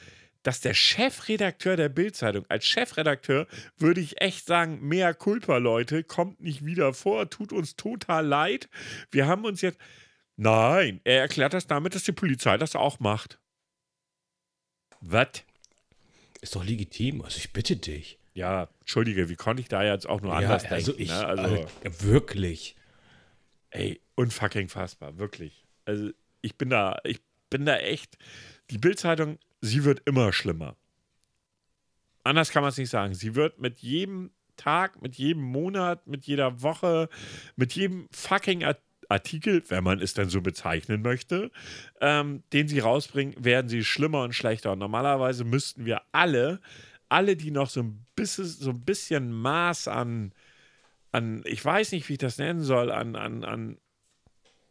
dass der Chefredakteur der Bildzeitung, als Chefredakteur würde ich echt sagen, mehr Culpa, Leute, kommt nicht wieder vor, tut uns total leid. Wir haben uns jetzt. Nein, er erklärt das damit, dass die Polizei das auch macht. Was? Ist doch legitim, also ich bitte dich. Ja, entschuldige, wie konnte ich da jetzt auch nur ja, anders also denken? Ich, ne? also, äh, wirklich. Ey, unfucking fassbar, wirklich. Also ich bin da, ich bin da echt. Die Bildzeitung, sie wird immer schlimmer. Anders kann man es nicht sagen. Sie wird mit jedem Tag, mit jedem Monat, mit jeder Woche, mit jedem fucking Artikel, wenn man es denn so bezeichnen möchte, ähm, den sie rausbringen, werden sie schlimmer und schlechter. Und normalerweise müssten wir alle, alle, die noch so ein bisschen, so ein bisschen Maß an, an, ich weiß nicht, wie ich das nennen soll, an, an, an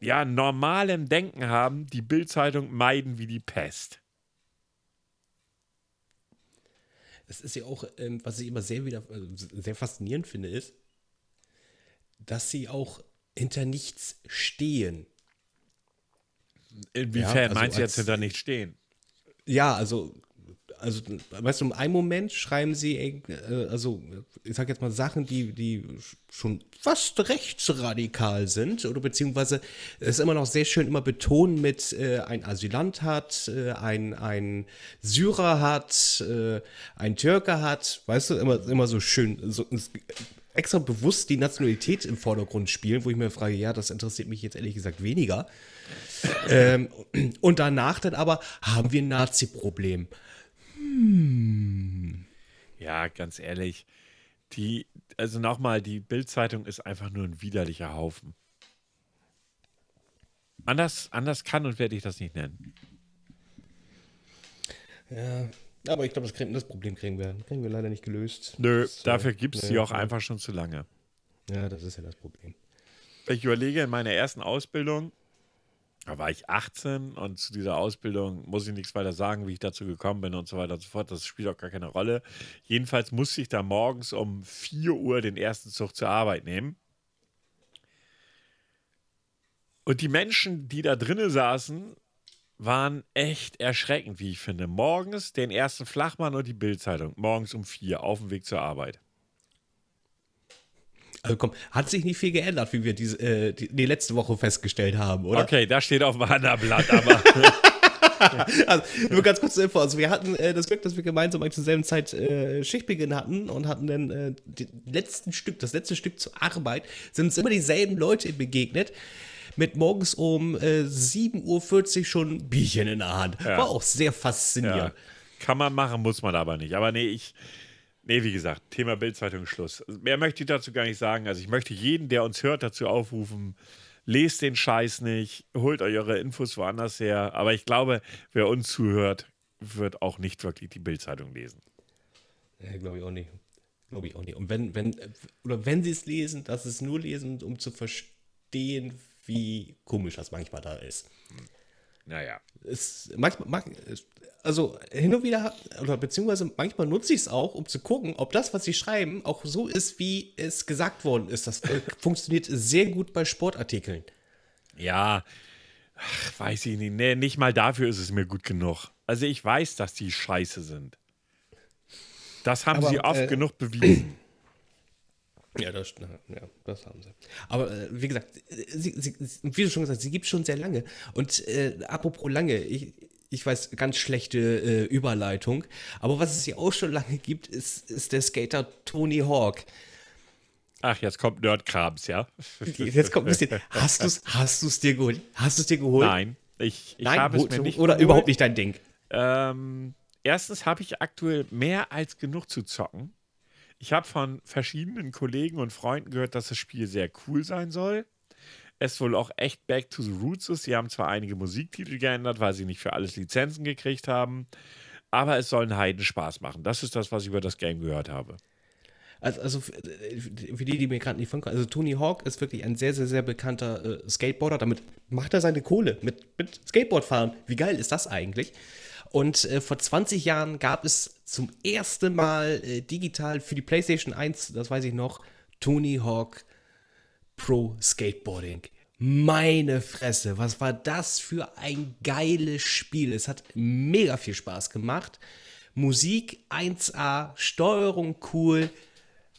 ja, normalem Denken haben, die Bildzeitung meiden wie die Pest. Es ist ja auch, ähm, was ich immer sehr wieder äh, sehr faszinierend finde, ist, dass sie auch hinter nichts stehen. Inwiefern ja, also meinst du jetzt hinter nichts stehen? Ja, also also, weißt du, in einem Moment schreiben sie, äh, also, ich sag jetzt mal Sachen, die, die schon fast rechtsradikal sind, oder beziehungsweise es ist immer noch sehr schön immer betonen mit, äh, ein Asylant hat, äh, ein, ein Syrer hat, äh, ein Türke hat, weißt du, immer, immer so schön, so, extra bewusst die Nationalität im Vordergrund spielen, wo ich mir frage, ja, das interessiert mich jetzt ehrlich gesagt weniger. ähm, und danach dann aber haben wir ein Nazi-Problem. Hm. Ja, ganz ehrlich, die, also nochmal, die Bildzeitung ist einfach nur ein widerlicher Haufen. Anders, anders kann und werde ich das nicht nennen. Ja, aber ich glaube, das, das, Problem kriegen wir, kriegen wir leider nicht gelöst. Nö, das, dafür gibt es sie auch einfach schon zu lange. Ja, das ist ja das Problem. Ich überlege, in meiner ersten Ausbildung da war ich 18 und zu dieser Ausbildung muss ich nichts weiter sagen, wie ich dazu gekommen bin und so weiter und so fort. Das spielt auch gar keine Rolle. Jedenfalls musste ich da morgens um 4 Uhr den ersten Zug zur Arbeit nehmen. Und die Menschen, die da drinnen saßen, waren echt erschreckend, wie ich finde. Morgens den ersten Flachmann und die Bildzeitung. Morgens um 4 auf dem Weg zur Arbeit. Also komm, hat sich nicht viel geändert, wie wir diese, äh, die, die, letzte Woche festgestellt haben, oder? Okay, da steht auf dem Handerblatt, aber. also, nur ganz kurz zur Info. Also, wir hatten äh, das Glück, dass wir gemeinsam zur selben Zeit äh, Schichtbeginn hatten und hatten dann äh, letzten Stück, das letzte Stück zur Arbeit, sind uns immer dieselben Leute begegnet. Mit morgens um äh, 7.40 Uhr schon Bierchen in der Hand. Ja. War auch sehr faszinierend. Ja. Kann man machen, muss man aber nicht. Aber nee, ich, Nee, wie gesagt, Thema Bildzeitung Schluss. Mehr möchte ich dazu gar nicht sagen. Also ich möchte jeden, der uns hört, dazu aufrufen, lest den Scheiß nicht, holt euch eure Infos woanders her. Aber ich glaube, wer uns zuhört, wird auch nicht wirklich die Bildzeitung lesen. Ja, glaube ich auch nicht. Glaube ich auch nicht. Und wenn, wenn, oder wenn sie es lesen, dass es nur lesen, um zu verstehen, wie komisch das manchmal da ist. Naja. Es, manchmal, also hin und wieder, oder beziehungsweise manchmal nutze ich es auch, um zu gucken, ob das, was sie schreiben, auch so ist, wie es gesagt worden ist. Das äh, funktioniert sehr gut bei Sportartikeln. Ja, ach, weiß ich nicht. Nee, nicht mal dafür ist es mir gut genug. Also ich weiß, dass die scheiße sind. Das haben Aber, sie oft äh, genug bewiesen. Ja das, ja, das haben sie. Aber äh, wie gesagt, sie, sie, wie du schon gesagt hast, sie gibt es schon sehr lange. Und äh, apropos lange, ich, ich weiß, ganz schlechte äh, Überleitung. Aber was es ja auch schon lange gibt, ist, ist der Skater Tony Hawk. Ach, jetzt kommt Nerdkrams, ja? Jetzt kommt ein bisschen. Hast du es hast dir geholt? Hast du es dir geholt? Nein, ich, ich habe es mir nicht Oder geholt. überhaupt nicht dein Ding? Ähm, erstens habe ich aktuell mehr als genug zu zocken. Ich habe von verschiedenen Kollegen und Freunden gehört, dass das Spiel sehr cool sein soll es wohl auch echt back to the roots ist. Sie haben zwar einige Musiktitel geändert, weil sie nicht für alles Lizenzen gekriegt haben, aber es soll einen Heiden Spaß machen. Das ist das, was ich über das Game gehört habe. Also, also für die, die mir gerade nicht von also Tony Hawk ist wirklich ein sehr, sehr, sehr bekannter äh, Skateboarder. Damit macht er seine Kohle mit, mit Skateboardfahren. Wie geil ist das eigentlich? Und äh, vor 20 Jahren gab es zum ersten Mal äh, digital für die PlayStation 1, das weiß ich noch, Tony Hawk Pro Skateboarding. Meine Fresse, was war das für ein geiles Spiel? Es hat mega viel Spaß gemacht. Musik 1A, Steuerung cool.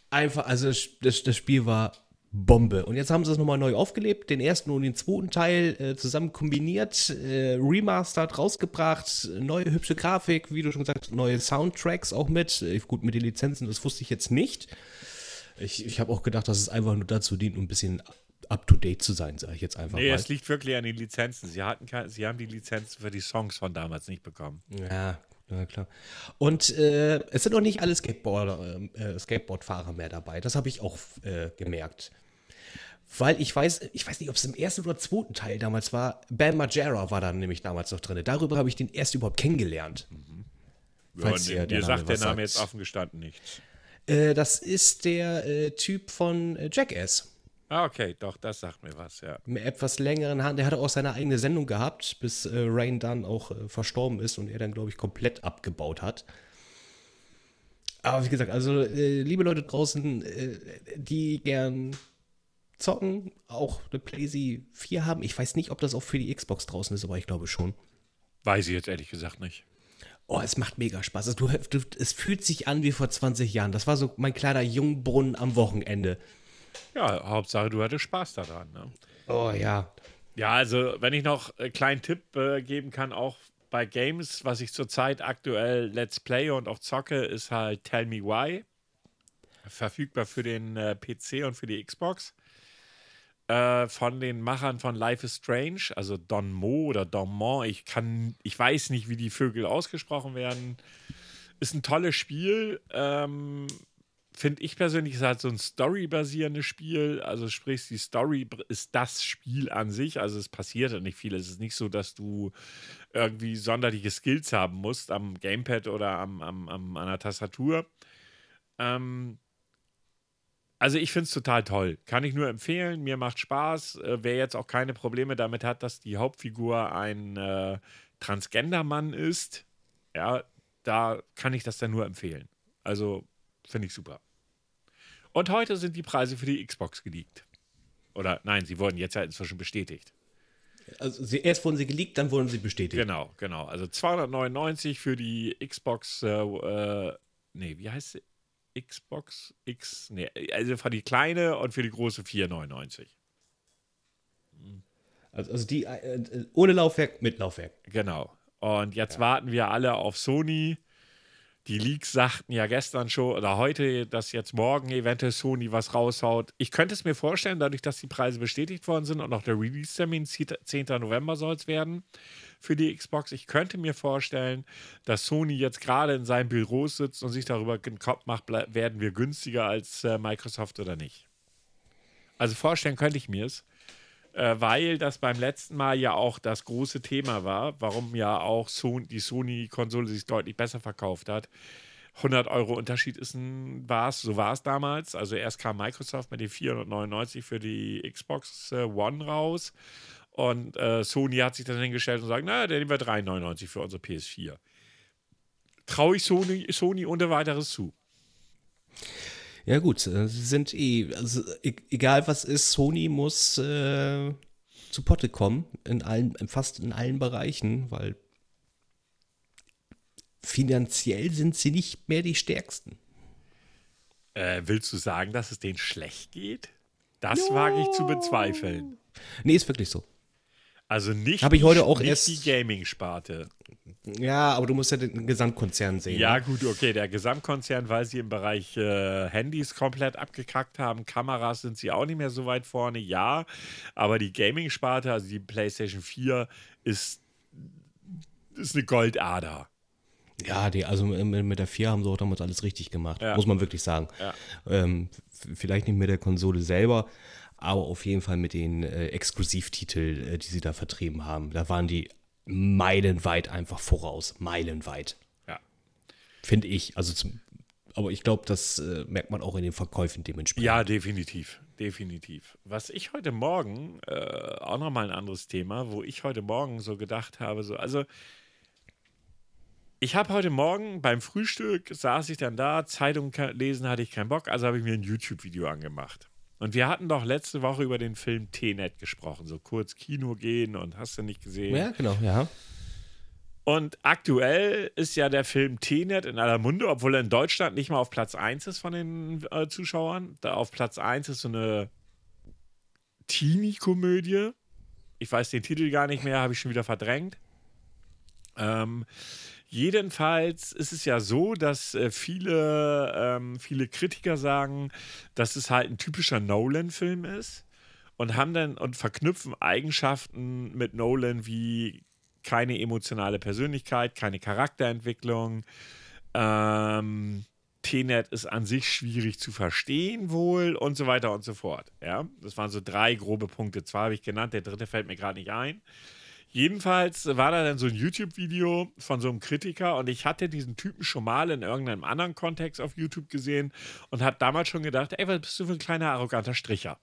Einfach, also das, das Spiel war Bombe. Und jetzt haben sie es nochmal neu aufgelebt, den ersten und den zweiten Teil äh, zusammen kombiniert, äh, remastered, rausgebracht, neue hübsche Grafik, wie du schon gesagt hast, neue Soundtracks auch mit. Äh, gut, mit den Lizenzen, das wusste ich jetzt nicht. Ich, ich habe auch gedacht, dass es einfach nur dazu dient, um ein bisschen up to date zu sein, sage ich jetzt einfach Nee, mal. es liegt wirklich an den Lizenzen. Sie, hatten kein, sie haben die Lizenzen für die Songs von damals nicht bekommen. Ja, ja klar. Und äh, es sind auch nicht alle Skateboarder, äh, Skateboardfahrer mehr dabei. Das habe ich auch äh, gemerkt. Weil ich weiß, ich weiß nicht, ob es im ersten oder zweiten Teil damals war. Bam Margera war da nämlich damals noch drin. Darüber habe ich den erst überhaupt kennengelernt. Ja, Falls und ihr dir der sagt der Name jetzt offen gestanden nichts. Äh, das ist der äh, Typ von äh, Jackass. Ah, okay, doch, das sagt mir was, ja. Mit etwas längeren Haaren. Der hatte auch seine eigene Sendung gehabt, bis äh, Rain dann auch äh, verstorben ist und er dann, glaube ich, komplett abgebaut hat. Aber wie gesagt, also äh, liebe Leute draußen, äh, die gern zocken, auch eine PlayStation 4 haben. Ich weiß nicht, ob das auch für die Xbox draußen ist, aber ich glaube schon. Weiß ich jetzt ehrlich gesagt nicht. Oh, es macht mega Spaß. Also, du, du, es fühlt sich an wie vor 20 Jahren. Das war so mein kleiner Jungbrunnen am Wochenende. Ja, Hauptsache, du hattest Spaß daran. Ne? Oh ja. Ja, also, wenn ich noch einen kleinen Tipp äh, geben kann, auch bei Games, was ich zurzeit aktuell Let's Play und auch zocke, ist halt Tell Me Why. Verfügbar für den äh, PC und für die Xbox. Äh, von den Machern von Life is Strange, also Don Mo oder Don Mon. Ich kann, ich weiß nicht, wie die Vögel ausgesprochen werden. Ist ein tolles Spiel. Ähm, Finde ich persönlich, ist halt so ein Story-basierendes Spiel. Also sprich, die Story ist das Spiel an sich. Also es passiert ja nicht viel. Es ist nicht so, dass du irgendwie sonderliche Skills haben musst am Gamepad oder am, am, am, an der Tastatur. Ähm, also ich finde es total toll. Kann ich nur empfehlen. Mir macht Spaß. Äh, wer jetzt auch keine Probleme damit hat, dass die Hauptfigur ein äh, Transgender-Mann ist, ja, da kann ich das dann nur empfehlen. Also finde ich super. Und heute sind die Preise für die Xbox geleakt. Oder nein, sie wurden jetzt ja inzwischen bestätigt. Also sie, erst wurden sie geleakt, dann wurden sie bestätigt. Genau, genau. Also 299 für die Xbox, äh, äh, nee, wie heißt sie? Xbox X, nee, also für die kleine und für die große 499. Also, also die äh, äh, ohne Laufwerk, mit Laufwerk. Genau. Und jetzt warten wir alle auf Sony. Die Leaks sagten ja gestern schon oder heute, dass jetzt morgen eventuell Sony was raushaut. Ich könnte es mir vorstellen, dadurch, dass die Preise bestätigt worden sind und auch der Release-Termin 10. November soll es werden für die Xbox. Ich könnte mir vorstellen, dass Sony jetzt gerade in seinem Büro sitzt und sich darüber den Kopf macht, werden wir günstiger als äh, Microsoft oder nicht. Also vorstellen könnte ich mir es äh, weil das beim letzten Mal ja auch das große Thema war, warum ja auch Son die Sony-Konsole sich deutlich besser verkauft hat. 100 Euro Unterschied ist ein, war's, so war es damals. Also erst kam Microsoft mit den 499 für die Xbox äh, One raus und äh, Sony hat sich dann hingestellt und sagt, na, dann nehmen wir 399 für unsere PS4. Traue ich Sony, Sony ohne weiteres zu. Ja gut, äh, sie sind eh, also e egal was ist, Sony muss äh, zu Potte kommen, in allen, fast in allen Bereichen, weil finanziell sind sie nicht mehr die stärksten. Äh, willst du sagen, dass es denen schlecht geht? Das wage ich zu bezweifeln. Nee, ist wirklich so. Also nicht, Hab ich heute die, auch erst- die Gaming-Sparte. Ja, aber du musst ja den Gesamtkonzern sehen. Ja, ne? gut, okay, der Gesamtkonzern, weil sie im Bereich äh, Handys komplett abgekackt haben, Kameras sind sie auch nicht mehr so weit vorne, ja. Aber die Gaming-Sparte, also die PlayStation 4, ist, ist eine Goldader. Ja, die, also mit der 4 haben sie auch damals alles richtig gemacht, Ja. muss man wirklich sagen. Ja. Ähm, vielleicht nicht mit der Konsole selber, aber auf jeden Fall mit den äh, Exklusivtiteln, äh, die sie da vertrieben haben. Da waren die meilenweit einfach voraus. Meilenweit. Ja. Finde ich. Also zum, aber ich glaube, das äh, merkt man auch in den Verkäufen dementsprechend. Ja, definitiv. Definitiv. Was ich heute Morgen, äh, auch nochmal ein anderes Thema, wo ich heute Morgen so gedacht habe, so, also ich habe heute Morgen beim Frühstück, saß ich dann da, Zeitung lesen hatte ich keinen Bock, also habe ich mir ein YouTube-Video angemacht. Und wir hatten doch letzte Woche über den Film T-Net gesprochen, so kurz Kino gehen und hast du nicht gesehen. Ja, genau, ja. Und aktuell ist ja der Film T-Net in aller Munde, obwohl er in Deutschland nicht mal auf Platz 1 ist von den äh, Zuschauern. Da auf Platz 1 ist so eine Teenie-Komödie. Ich weiß den Titel gar nicht mehr, habe ich schon wieder verdrängt. Ähm, jedenfalls ist es ja so, dass äh, viele, ähm, viele Kritiker sagen, dass es halt ein typischer Nolan-Film ist. und haben dann und verknüpfen Eigenschaften mit Nolan wie keine emotionale Persönlichkeit, keine Charakterentwicklung. Ähm, Tenet ist an sich schwierig zu verstehen wohl und so weiter und so fort. Ja, das waren so drei grobe Punkte. Zwei habe ich genannt, der dritte fällt mir gerade nicht ein. Jedenfalls war da dann so ein YouTube-Video von so einem Kritiker und ich hatte diesen Typen schon mal in irgendeinem anderen Kontext auf YouTube gesehen und habe damals schon gedacht, ey, was bist du für ein kleiner arroganter Stricher?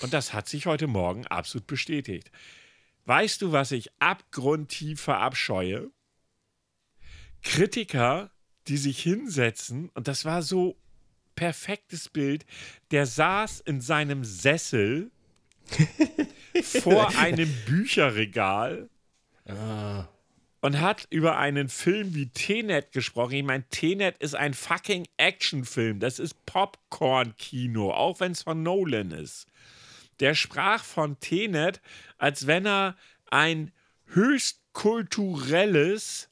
Und das hat sich heute Morgen absolut bestätigt. Weißt du, was ich abgrundtief verabscheue? Kritiker, die sich hinsetzen, und das war so perfektes Bild, der saß in seinem Sessel vor einem Bücherregal Ah. und hat über einen Film wie Tenet gesprochen. Ich meine, Tenet ist ein fucking Actionfilm. Das ist Popcorn-Kino, auch wenn es von Nolan ist. Der sprach von Tenet, als wenn er ein höchst kulturelles,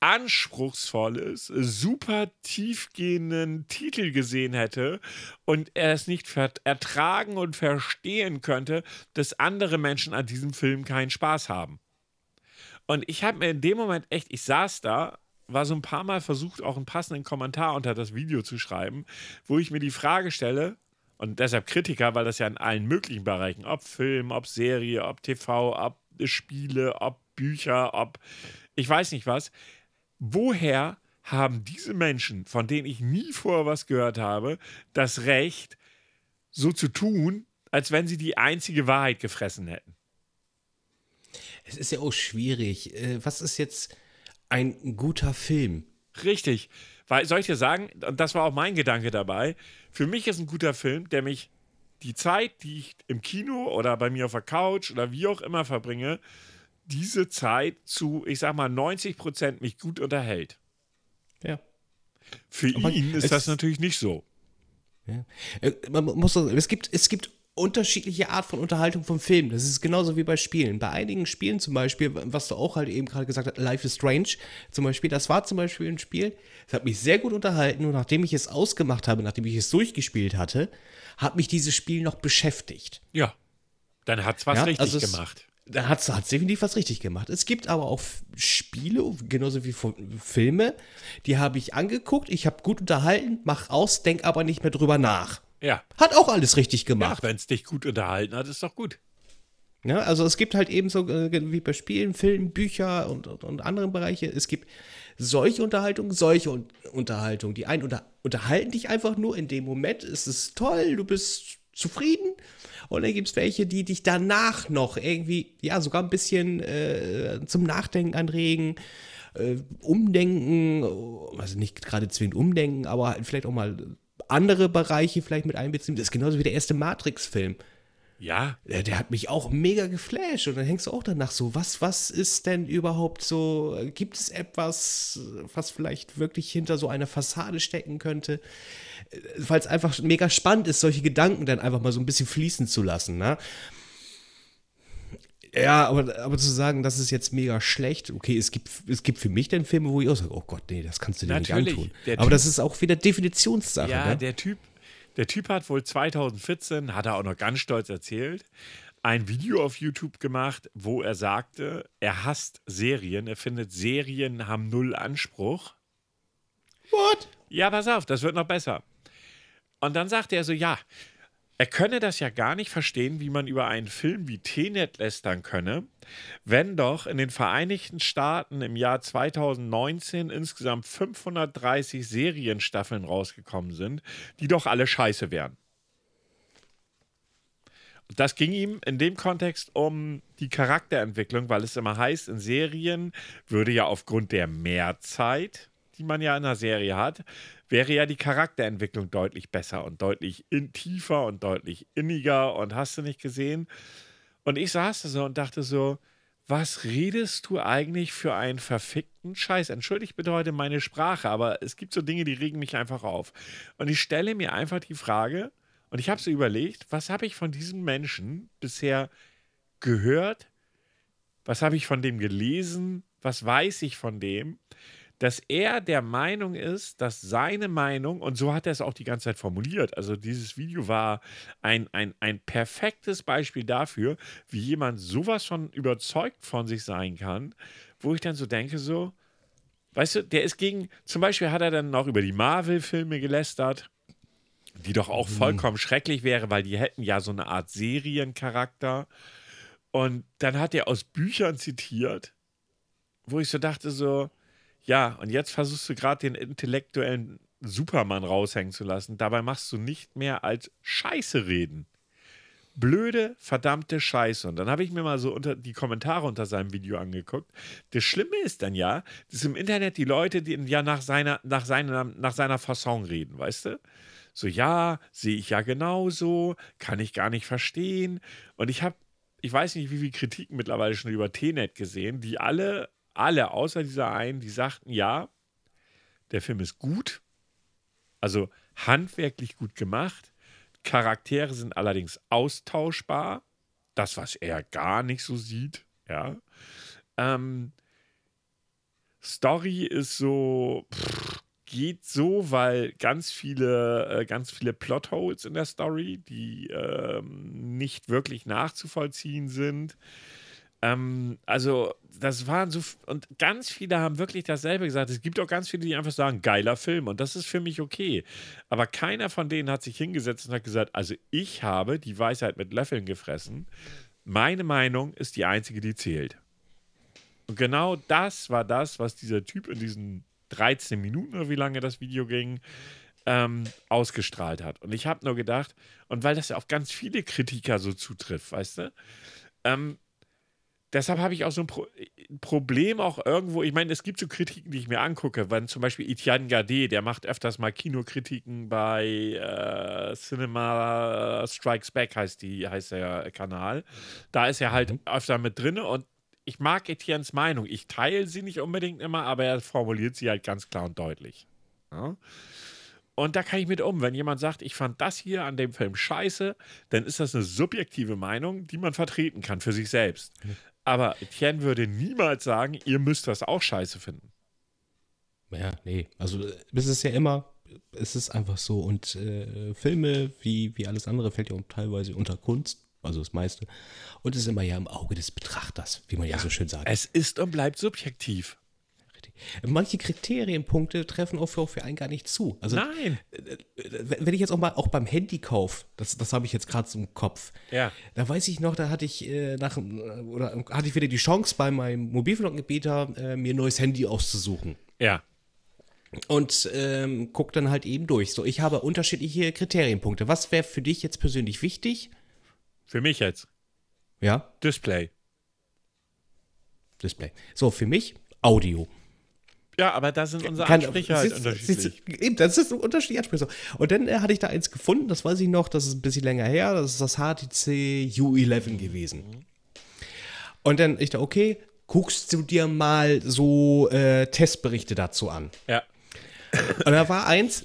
anspruchsvolles, super tiefgehenden Titel gesehen hätte und er es nicht ertragen und verstehen könnte, dass andere Menschen an diesem Film keinen Spaß haben. Und ich habe mir in dem Moment echt, ich saß da, war so ein paar Mal versucht, auch einen passenden Kommentar unter das Video zu schreiben, wo ich mir die Frage stelle, und deshalb Kritiker, weil das ja in allen möglichen Bereichen, ob Film, ob Serie, ob TV, ob Spiele, ob Bücher, ob ich weiß nicht was, woher haben diese Menschen, von denen ich nie vorher was gehört habe, das Recht, so zu tun, als wenn sie die einzige Wahrheit gefressen hätten? Es ist ja auch schwierig. Äh, Was ist jetzt ein guter Film? Richtig. Weil, soll ich dir sagen, und das war auch mein Gedanke dabei, für mich ist ein guter Film, der mich die Zeit, die ich im Kino oder bei mir auf der Couch oder wie auch immer verbringe, diese Zeit zu, ich sag mal, 90 Prozent mich gut unterhält. Ja. Für Aber ihn ist es- das natürlich nicht so. Ja. Äh, Man muss es gibt, es gibt unterschiedliche Art von Unterhaltung vom Film. Das ist genauso wie bei Spielen. Bei einigen Spielen zum Beispiel, was du auch halt eben gerade gesagt hast, Life is Strange zum Beispiel, das war zum Beispiel ein Spiel, das hat mich sehr gut unterhalten und nachdem ich es ausgemacht habe, nachdem ich es durchgespielt hatte, hat mich dieses Spiel noch beschäftigt. Ja. Dann hat's was Ja, richtig also es- gemacht. Da hat es definitiv was richtig gemacht. Es gibt aber auch Spiele, genauso wie Filme, die habe ich angeguckt, ich habe gut unterhalten, mach aus, denk aber nicht mehr drüber nach. Ja. Hat auch alles richtig Ja, gemacht. wenn es dich gut unterhalten hat, ist doch gut. Ja, also es gibt halt eben so äh, wie bei Spielen, Filmen, Bücher und, und, und anderen Bereiche. Es gibt solche Unterhaltung, solche Un Unterhaltung. Die einen unter unterhalten dich einfach nur in dem Moment, es ist toll, du bist zufrieden. Und dann gibt es welche, die dich danach noch irgendwie, ja, sogar ein bisschen äh, zum Nachdenken anregen, äh, umdenken, also nicht gerade zwingend umdenken, aber halt vielleicht auch mal andere Bereiche vielleicht mit einbeziehen. Das ist genauso wie der erste Matrix-Film. Ja. Der, der hat mich auch mega geflasht und dann hängst du auch danach so, was, was ist denn überhaupt so, äh, gibt es etwas, was vielleicht wirklich hinter so einer Fassade stecken könnte? Weil es einfach mega spannend ist, solche Gedanken dann einfach mal so ein bisschen fließen zu lassen, ne? Ja, aber, aber zu sagen, das ist jetzt mega schlecht, okay, es gibt, es gibt für mich dann Filme, wo ich auch sage, oh Gott, nee, das kannst du dir Natürlich, nicht antun. Aber Typ- das ist auch wieder Definitionssache, Ja, ne? der Typ, der Typ hat wohl 2014, hat er auch noch ganz stolz erzählt, ein Video auf YouTube gemacht, wo er sagte, er hasst Serien, er findet Serien haben null Anspruch. What? Ja, pass auf, das wird noch besser. Und dann sagte er so, ja, er könne das ja gar nicht verstehen, wie man über einen Film wie Tenet lästern könne, wenn doch in den Vereinigten Staaten im Jahr 2019 insgesamt 530 Serienstaffeln rausgekommen sind, die doch alle scheiße wären. Das ging ihm in dem Kontext um die Charakterentwicklung, weil es immer heißt, in Serien würde ja aufgrund der Mehrzeit, die man ja in einer Serie hat, wäre ja die Charakterentwicklung deutlich besser und deutlich in tiefer und deutlich inniger und hast du nicht gesehen. Und ich saß da so und dachte so, was redest du eigentlich für einen verfickten Scheiß? Entschuldigt bitte heute meine Sprache, aber es gibt so Dinge, die regen mich einfach auf. Und ich stelle mir einfach die Frage, und ich habe so überlegt, was habe ich von diesem Menschen bisher gehört? Was habe ich von dem gelesen? Was weiß ich von dem? Dass er der Meinung ist, dass seine Meinung, und so hat er es auch die ganze Zeit formuliert, also dieses Video war ein, ein, ein perfektes Beispiel dafür, wie jemand sowas von überzeugt von sich sein kann, wo ich dann so denke, so, weißt du, der ist gegen, zum Beispiel hat er dann noch über die Marvel-Filme gelästert, die doch auch vollkommen mhm. schrecklich wäre, weil die hätten ja so eine Art Seriencharakter. Und dann hat er aus Büchern zitiert, wo ich so dachte, so, ja, und jetzt versuchst du gerade den intellektuellen Superman raushängen zu lassen. Dabei machst du nicht mehr als Scheiße reden. Blöde, verdammte Scheiße. Und dann habe ich mir mal so unter die Kommentare unter seinem Video angeguckt. Das Schlimme ist dann ja, dass im Internet die Leute, die ja nach seiner, nach seiner, nach seiner Fasson reden, weißt du? So, ja, sehe ich ja genauso, kann ich gar nicht verstehen. Und ich habe, ich weiß nicht, wie viele Kritiken mittlerweile schon über T-Net gesehen, die alle alle außer dieser einen, die sagten, ja, der Film ist gut, also handwerklich gut gemacht. Charaktere sind allerdings austauschbar. Das, was er gar nicht so sieht, ja. Ähm, Story ist so, pff, geht so, weil ganz viele, äh, ganz viele Plotholes in der Story, die ähm, nicht wirklich nachzuvollziehen sind. Ähm, also, das waren so, und ganz viele haben wirklich dasselbe gesagt. Es gibt auch ganz viele, die einfach sagen, geiler Film, und das ist für mich okay. Aber keiner von denen hat sich hingesetzt und hat gesagt, also ich habe die Weisheit mit Löffeln gefressen. Meine Meinung ist die einzige, die zählt. Und genau das war das, was dieser Typ in diesen 13 Minuten oder wie lange das Video ging, ähm, ausgestrahlt hat. Und ich habe nur gedacht, und weil das ja auf ganz viele Kritiker so zutrifft, weißt du, ähm, deshalb habe ich auch so ein, Pro Problem auch irgendwo. Ich meine, es gibt so Kritiken, die ich mir angucke, wenn zum Beispiel Etienne Gade, der macht öfters mal Kinokritiken bei äh, Cinema Strikes Back, heißt, die, heißt der Kanal. Da ist er halt mhm. öfter mit drin und ich mag Etiennes Meinung. Ich teile sie nicht unbedingt immer, aber er formuliert sie halt ganz klar und deutlich. Ja? Und da kann ich mit um. Wenn jemand sagt, ich fand das hier an dem Film scheiße, dann ist das eine subjektive Meinung, die man vertreten kann für sich selbst. Aber Etienne würde niemals sagen, ihr müsst das auch scheiße finden. Ja, nee. Also es ist ja immer, es ist einfach so. Und äh, Filme, wie, wie alles andere, fällt ja auch teilweise unter Kunst, also das meiste. Und es ist immer ja im Auge des Betrachters, wie man ja, ja so schön sagt. Es ist und bleibt subjektiv. Manche Kriterienpunkte treffen auch für, auch für einen gar nicht zu. Also, Nein. Äh, wenn ich jetzt auch mal auch beim Handykauf, das, das habe ich jetzt gerade so im Kopf. Ja. Da weiß ich noch, da hatte ich äh, nach oder hatte ich wieder die Chance bei meinem Mobilfunkanbieter äh, mir ein neues Handy auszusuchen. Ja. Und ähm, guck dann halt eben durch. So, ich habe unterschiedliche Kriterienpunkte. Was wäre für dich jetzt persönlich wichtig? Für mich jetzt. Ja. Display. Display. So, für mich Audio. Ja, aber da sind unsere Kann, Ansprüche halt unterschiedlich. Eben, das ist ein unterschiedlicher Ansprüche. Und dann äh, hatte ich da eins gefunden, das weiß ich noch, das ist ein bisschen länger her, das ist das HTC U11 gewesen. Und dann ich da, okay, guckst du dir mal so äh, Testberichte dazu an. Ja. Und da war eins,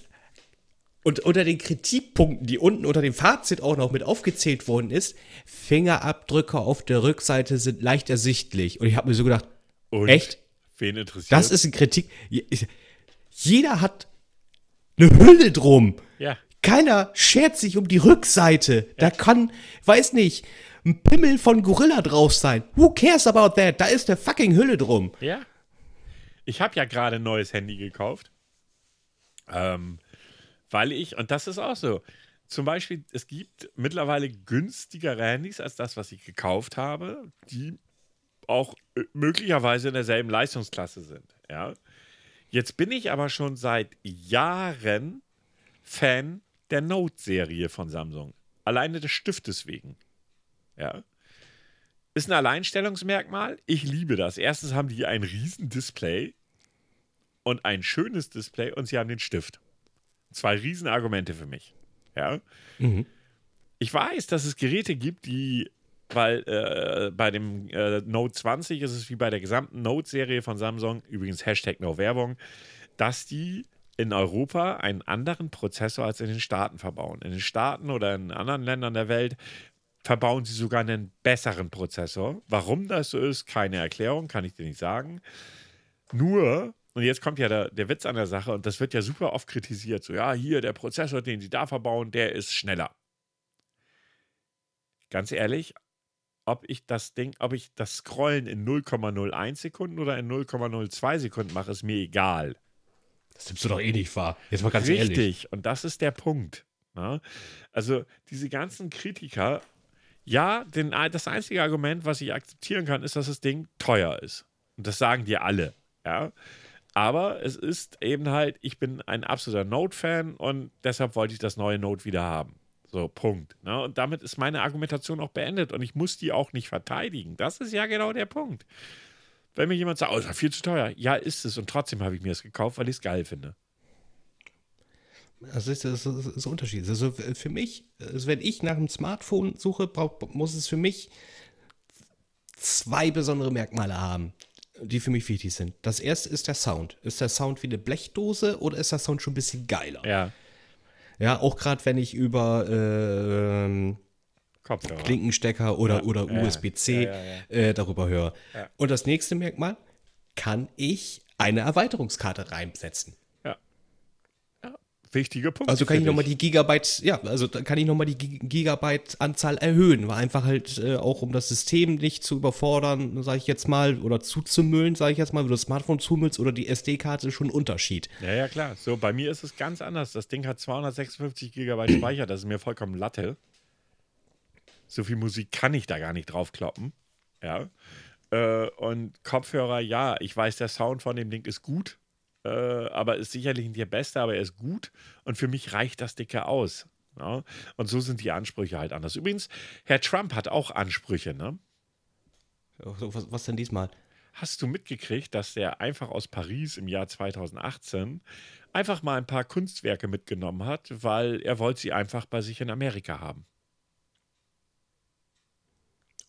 und unter den Kritikpunkten, die unten unter dem Fazit auch noch mit aufgezählt worden ist, Fingerabdrücke auf der Rückseite sind leicht ersichtlich. Und ich habe mir so gedacht, und? echt? Wen interessiert? Das ist eine Kritik. Jeder hat eine Hülle drum. Ja. Keiner schert sich um die Rückseite. Ja. Da kann, weiß nicht, ein Pimmel von Gorilla drauf sein. Who cares about that? Da ist eine fucking Hülle drum. Ja. Ich habe ja gerade ein neues Handy gekauft. Ähm, weil ich, und das ist auch so, zum Beispiel, es gibt mittlerweile günstigere Handys als das, was ich gekauft habe, die auch möglicherweise in derselben Leistungsklasse sind. Ja? Jetzt bin ich aber schon seit Jahren Fan der Note-Serie von Samsung. Alleine des Stiftes wegen. Ja. Ist ein Alleinstellungsmerkmal. Ich liebe das. Erstens haben die ein riesen Display und ein schönes Display und sie haben den Stift. Zwei Riesenargumente für mich. Ja. Mhm. Ich weiß, dass es Geräte gibt, die weil äh, bei dem äh, Note 20 ist es wie bei der gesamten Note-Serie von Samsung, übrigens Hashtag No Werbung, dass die in Europa einen anderen Prozessor als in den Staaten verbauen. In den Staaten oder in anderen Ländern der Welt verbauen sie sogar einen besseren Prozessor. Warum das so ist, keine Erklärung, kann ich dir nicht sagen. Nur und jetzt kommt ja der, der Witz an der Sache und das wird ja super oft kritisiert. So, ja, hier der Prozessor, den sie da verbauen, der ist schneller. Ganz ehrlich, ob ich das Ding, ob ich das Scrollen in 0,01 Sekunden oder in 0,02 Sekunden mache, ist mir egal. Das nimmst du doch eh nicht wahr. Jetzt mal ganz Richtig, ehrlich. und das ist der Punkt. Ne? Also, diese ganzen Kritiker, ja, den, das einzige Argument, was ich akzeptieren kann, ist, dass das Ding teuer ist. Und das sagen dir alle. Ja. Aber es ist eben halt, ich bin ein absoluter Note-Fan und deshalb wollte ich das neue Note wieder haben. So, Punkt. Ne? Und damit ist meine Argumentation auch beendet und ich muss die auch nicht verteidigen. Das ist ja genau der Punkt. Wenn mir jemand sagt, oh, ist ja viel zu teuer. Ja, ist es. Und trotzdem habe ich mir es gekauft, weil ich es geil finde. Das ist, das ist, das ist Unterschied. Also für mich, also wenn ich nach einem Smartphone suche, brauch, muss es für mich zwei besondere Merkmale haben die für mich wichtig sind. Das erste ist der Sound. Ist der Sound wie eine Blechdose oder ist der Sound schon ein bisschen geiler? Ja. Ja, auch gerade wenn ich über äh, Kopfhörer. Klinkenstecker oder, Ja, oder ja, USB-C ja. Äh, darüber höre. Und das nächste Merkmal, kann ich eine Erweiterungskarte reinsetzen? Ja. ja. Wichtige Punkte. Also kann ich nochmal die Gigabyte, ja, also da kann ich nochmal die Gi- Gigabyte-Anzahl erhöhen, weil einfach halt äh, auch um das System nicht zu überfordern, sage ich jetzt mal, oder zuzumüllen, sage ich jetzt mal, wenn du das Smartphone zumüllst oder die SD-Karte, ist schon ein Unterschied. Ja, ja, klar. So, bei mir ist es ganz anders. Das Ding hat 256 Gigabyte Speicher. Das ist mir vollkommen Latte. So viel Musik kann ich da gar nicht draufkloppen. Ja. Äh, und Kopfhörer, ja, ich weiß, der Sound von dem Ding ist gut. Äh, aber ist sicherlich nicht der beste, aber er ist gut. Und für mich reicht das dicke aus. Ja? Und so sind die Ansprüche halt anders. Übrigens, Herr Trump hat auch Ansprüche, ne? Was, was denn diesmal? Hast du mitgekriegt, dass der einfach aus Paris im Jahr 2018 einfach mal ein paar Kunstwerke mitgenommen hat, weil er wollte sie einfach bei sich in Amerika haben?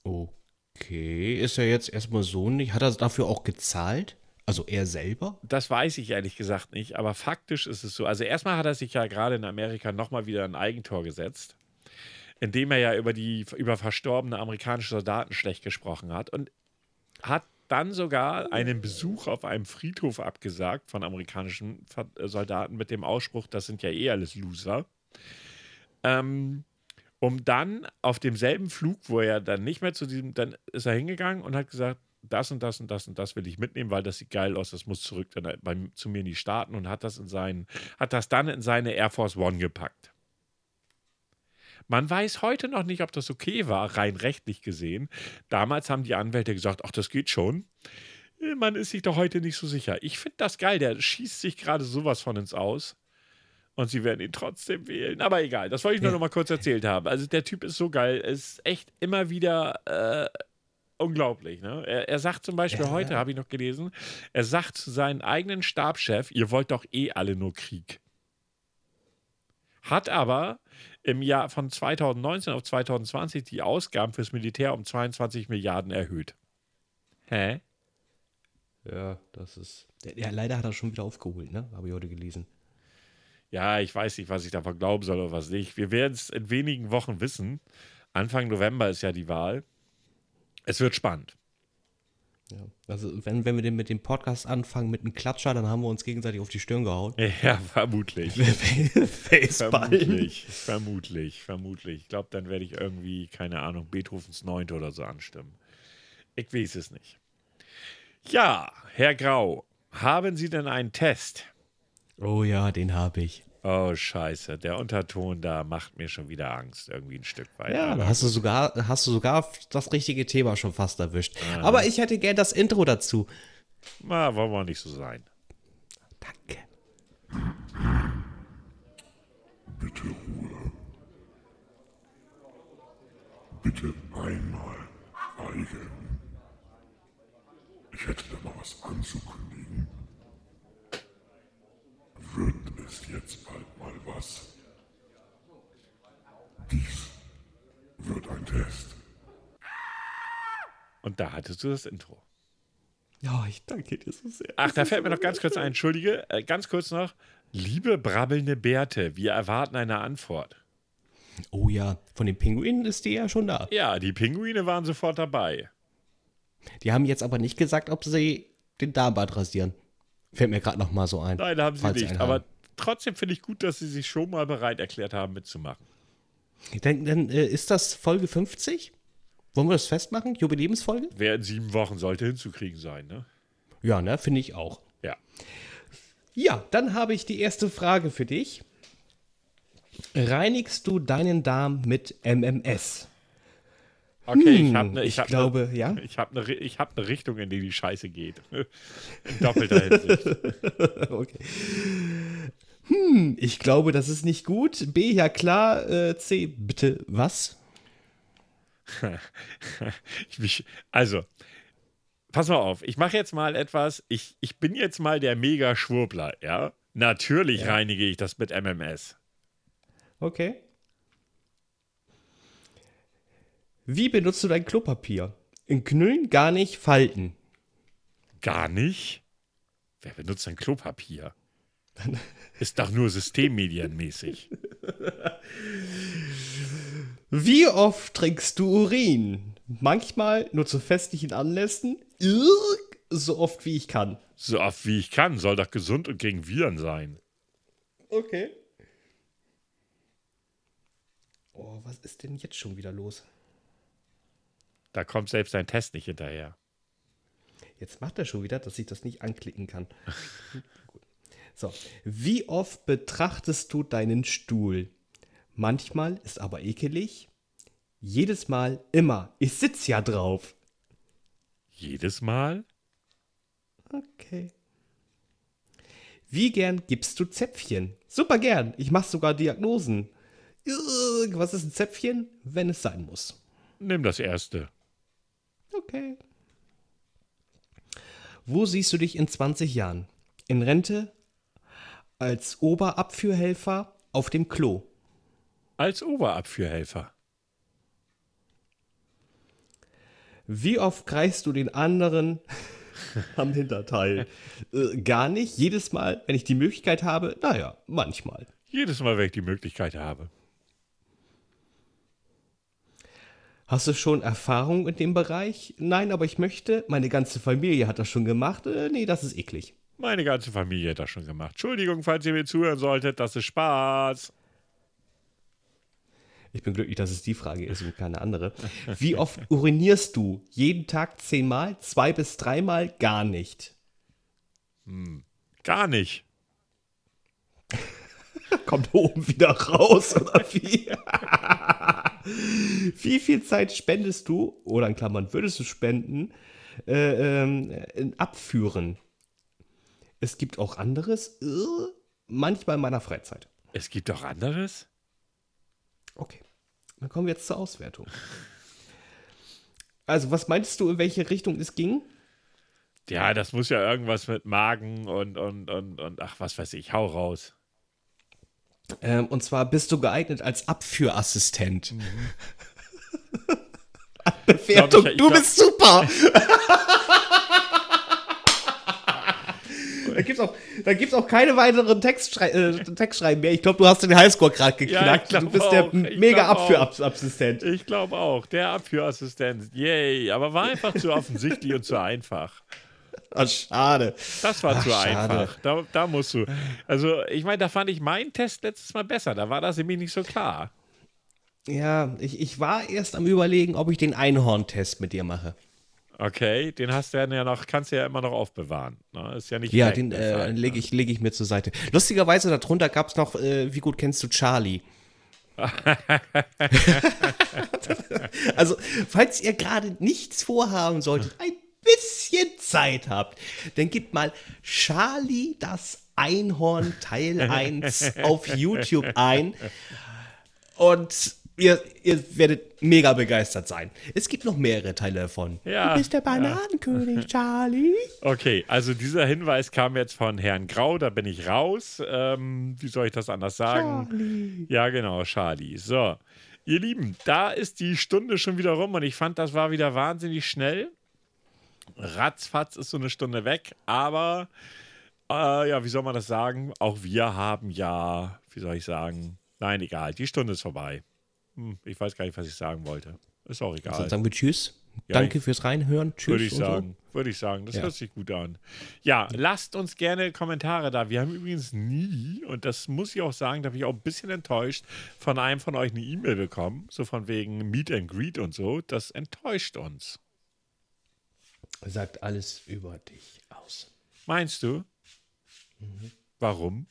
Okay, ist er jetzt erstmal so nicht? Hat er dafür auch gezahlt? Also er selber? Das weiß ich ehrlich gesagt nicht, aber faktisch ist es so. Also erstmal hat er sich ja gerade in Amerika nochmal wieder ein Eigentor gesetzt, indem er ja über die über verstorbene amerikanische Soldaten schlecht gesprochen hat und hat dann sogar einen Besuch auf einem Friedhof abgesagt von amerikanischen äh, Soldaten mit dem Ausspruch, das sind ja eh alles Loser. Ähm, um dann auf demselben Flug, wo er dann nicht mehr zu diesem, dann ist er hingegangen und hat gesagt, das und das und das und das will ich mitnehmen, weil das sieht geil aus, das muss zurück dann bei, zu mir in die Staaten und hat das in seinen, hat das dann in seine Air Force One gepackt. Man weiß heute noch nicht, ob das okay war, rein rechtlich gesehen. Damals haben die Anwälte gesagt, ach, das geht schon. Äh, Man ist sich doch heute nicht so sicher. Ich finde das geil, der schießt sich gerade sowas von ins Aus. Und sie werden ihn trotzdem wählen. Aber egal, das wollte ich nur Ja. noch mal kurz erzählt haben. Also der Typ ist so geil, ist echt immer wieder äh, unglaublich. Ne? Er, er sagt zum Beispiel Ja. heute, habe ich noch gelesen, er sagt zu seinem eigenen Stabschef, ihr wollt doch eh alle nur Krieg. Hat aber im Jahr von 2019 auf 2020 die Ausgaben fürs Militär um 22 Milliarden erhöht. Hä? Ja, das ist. Ja, leider hat er schon wieder aufgeholt, ne? Habe ich heute gelesen. Ja, ich weiß nicht, was ich davon glauben soll oder was nicht. Wir werden es in wenigen Wochen wissen. Anfang November ist ja die Wahl. Es wird spannend. Ja. Also, wenn, wenn wir den mit dem Podcast anfangen mit einem Klatscher, dann haben wir uns gegenseitig auf die Stirn gehauen. Ja, vermutlich. Vermutlich. Vermutlich. Vermutlich. Ich glaube, dann werde ich irgendwie, keine Ahnung, Beethovens Neunte oder so anstimmen. Ich weiß es nicht. Ja, Herr Grau, haben Sie denn einen Test? Oh ja, den habe ich. Oh, scheiße. Der Unterton da macht mir schon wieder Angst, irgendwie ein Stück weit. Ja, da hast du sogar, hast du sogar das richtige Thema schon fast erwischt. Aber ich hätte gern das Intro dazu. na, wollen wir nicht so sein. Danke. Bitte Ruhe. Bitte einmal schweigen. Ich hätte da mal was anzukündigen. Es jetzt bald mal was? Dies wird ein Test. Und da hattest du das Intro. Ja, ich danke dir so sehr. Ach, da fällt mir noch ganz kurz ein, entschuldige, äh, ganz kurz noch. Liebe brabbelnde Bärte, wir erwarten eine Antwort. Oh ja, von den Pinguinen ist die ja schon da. Ja, die Pinguine waren sofort dabei. Die haben jetzt aber nicht gesagt, ob sie den Darmbad rasieren. Fällt mir gerade noch mal so ein. Nein, haben sie nicht. Aber haben. Trotzdem finde ich gut, dass sie sich schon mal bereit erklärt haben, mitzumachen. Dann, dann äh, ist das Folge 50? Wollen wir das festmachen? Jubiläumsfolge? Wer in sieben Wochen sollte hinzukriegen sein, ne? Ja, ne? Finde ich auch. Ja. Ja, dann habe ich die erste Frage für dich. Reinigst du deinen Darm mit MMS? Okay, ich Hm, habe ne, ich hab glaube, ne, ja. Ich habe eine ich hab ne Richtung, in die die Scheiße geht. In doppelter Hinsicht. Okay. Hm, ich glaube, das ist nicht gut. B, ja klar. Äh, C, bitte was? Also, pass mal auf. Ich mache jetzt mal etwas. Ich, ich bin jetzt mal der Mega-Schwurbler, ja? Natürlich reinige ich das mit MMS. Okay. Wie benutzt du dein Klopapier? In Knüllen gar nicht falten. Gar nicht? Wer benutzt denn Klopapier? Ist doch nur systemmedienmäßig. Wie oft trinkst du Urin? Manchmal nur zu festlichen Anlässen. Irr, so oft wie ich kann. So oft wie ich kann. Soll doch gesund und gegen Viren sein. Okay. Oh, was ist denn jetzt schon wieder los? Da kommt selbst dein Test nicht hinterher. Jetzt macht er schon wieder, dass ich das nicht anklicken kann. So, wie oft betrachtest du deinen Stuhl? Manchmal ist aber ekelig. Jedes Mal, immer. Ich sitz ja drauf. Jedes Mal? Okay. Wie gern gibst du Zäpfchen? Super gern. Ich mache sogar Diagnosen. Was ist ein Zäpfchen? Wenn es sein muss. Nimm das erste. Okay. Wo siehst du dich in 20 Jahren? In Rente? Als Oberabführhelfer? Auf dem Klo? Als Oberabführhelfer. Wie oft greifst du den anderen am Hinterteil? äh, gar nicht. Jedes Mal, wenn ich die Möglichkeit habe? Naja, manchmal. Jedes Mal, wenn ich die Möglichkeit habe. Hast du schon Erfahrung in dem Bereich? Nein, aber ich möchte. Meine ganze Familie hat das schon gemacht. Äh, nee, das ist eklig. Meine ganze Familie hat das schon gemacht. Entschuldigung, falls ihr mir zuhören solltet, das ist Spaß. Ich bin glücklich, dass es die Frage ist und keine andere. Wie oft urinierst du? Jeden Tag zehnmal? Zwei bis dreimal? Gar nicht. Gar nicht. Kommt oben wieder raus, oder wie? wie viel Zeit spendest du, oder in Klammern würdest du spenden, äh, ähm, in Abführen? Es gibt auch anderes, äh, manchmal in meiner Freizeit. Es gibt auch anderes? Okay, dann kommen wir jetzt zur Auswertung. Also, was meinst du, in welche Richtung es ging? Ja, das muss ja irgendwas mit Magen und, und, und, und ach, was weiß ich, hau raus. Ähm, und zwar bist du geeignet als Abführassistent. Bewertung, Glaub ich- ich du glaub- bist super! Da gibt's auch, da gibt's auch keine weiteren Textschrei äh, Textschreiben mehr. Ich glaube, du hast den Highscore gerade Ja, geknackt. ich glaub du bist der auch. Ich mega. Abführassistent. Ich glaube auch, der Abführassistent. Yay, aber war einfach zu offensichtlich und zu einfach. Ah, schade. Das war Ach, zu schade. einfach. Da, da musst du. Also, ich meine, da fand ich meinen Test letztes Mal besser. Da war das nämlich nicht so klar. Ja, ich, ich war erst am überlegen, ob ich den Einhorn-Test mit dir mache. Okay, den hast du ja noch, kannst du ja immer noch aufbewahren. Ne? Ist ja nicht Ja, weg, den äh, Fall, ne? lege ich, leg ich mir zur Seite. Lustigerweise darunter gab es noch, äh, wie gut kennst du Charlie? also, falls ihr gerade nichts vorhaben solltet, ein bisschen Zeit habt, dann gebt mal Charlie das Einhorn Teil 1 auf YouTube ein und ihr, ihr werdet mega begeistert sein. Es gibt noch mehrere Teile davon. Ja, du bist der Bananenkönig, Charlie. Okay, also dieser Hinweis kam jetzt von Herrn Grau, da bin ich raus. Ähm, wie soll ich das anders sagen? Charlie. Ja, genau, Charlie. So, ihr Lieben, da ist die Stunde schon wieder rum und ich fand, das war wieder wahnsinnig schnell. Ratzfatz ist so eine Stunde weg, aber äh, ja, wie soll man das sagen? Auch wir haben ja, wie soll ich sagen? Nein, egal, die Stunde ist vorbei. Hm, ich weiß gar nicht, was ich sagen wollte. Ist auch egal. Dann sagen wir Tschüss. Danke fürs Reinhören. Tschüss. Würde ich und so. sagen. Würde ich sagen. Das Ja. hört sich gut an. Ja, lasst uns gerne Kommentare da. Wir haben übrigens nie, und das muss ich auch sagen, da bin ich auch ein bisschen enttäuscht, von einem von euch eine E-Mail bekommen. So von wegen Meet and Greet und so. Das enttäuscht uns. Sagt alles über dich aus. Meinst du? Warum?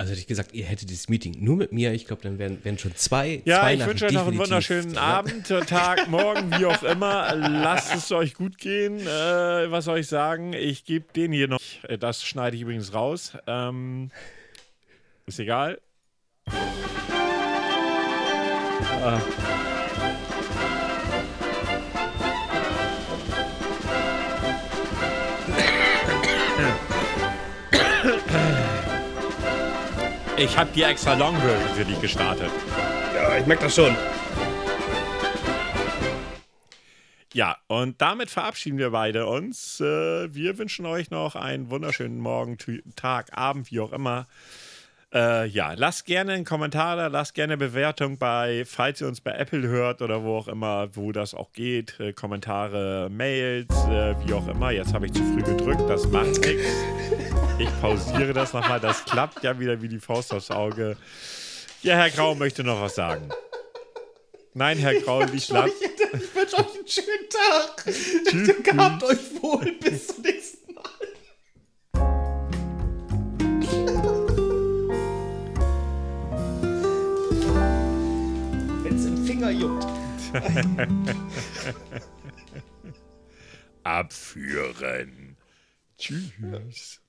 Also hätte ich gesagt, ihr hättet dieses Meeting nur mit mir. Ich glaube, dann wären, wären schon zwei. Ja, zwei ich wünsche euch noch einen wunderschönen. Abend, äh, Tag, Morgen, wie auch immer. Lasst es euch gut gehen. Äh, was soll ich sagen? Ich gebe den hier noch. Äh, Das schneide ich übrigens raus. Ähm, ist egal. Ich habe die extra Long-Version für dich gestartet. Ja, ich merke das schon. Ja, und damit verabschieden wir beide uns. Äh, wir wünschen euch noch einen wunderschönen Morgen, Tag, Abend, wie auch immer. Äh, ja, lasst gerne einen Kommentar da, lasst gerne eine Bewertung bei, falls ihr uns bei Apple hört oder wo auch immer, wo das auch geht. Äh, Kommentare, Mails, äh, wie auch immer. Jetzt habe ich zu früh gedrückt, das macht nichts. Ich pausiere das nochmal, das klappt ja wieder wie die Faust aufs Auge. Ja, Herr Grau möchte noch was sagen. Nein, Herr Grau, Ich latt. wünsche euch einen schönen Tag. Gehabt euch wohl. Bis zum nächsten Mal. Finger juckt. Abführen. Tschüss.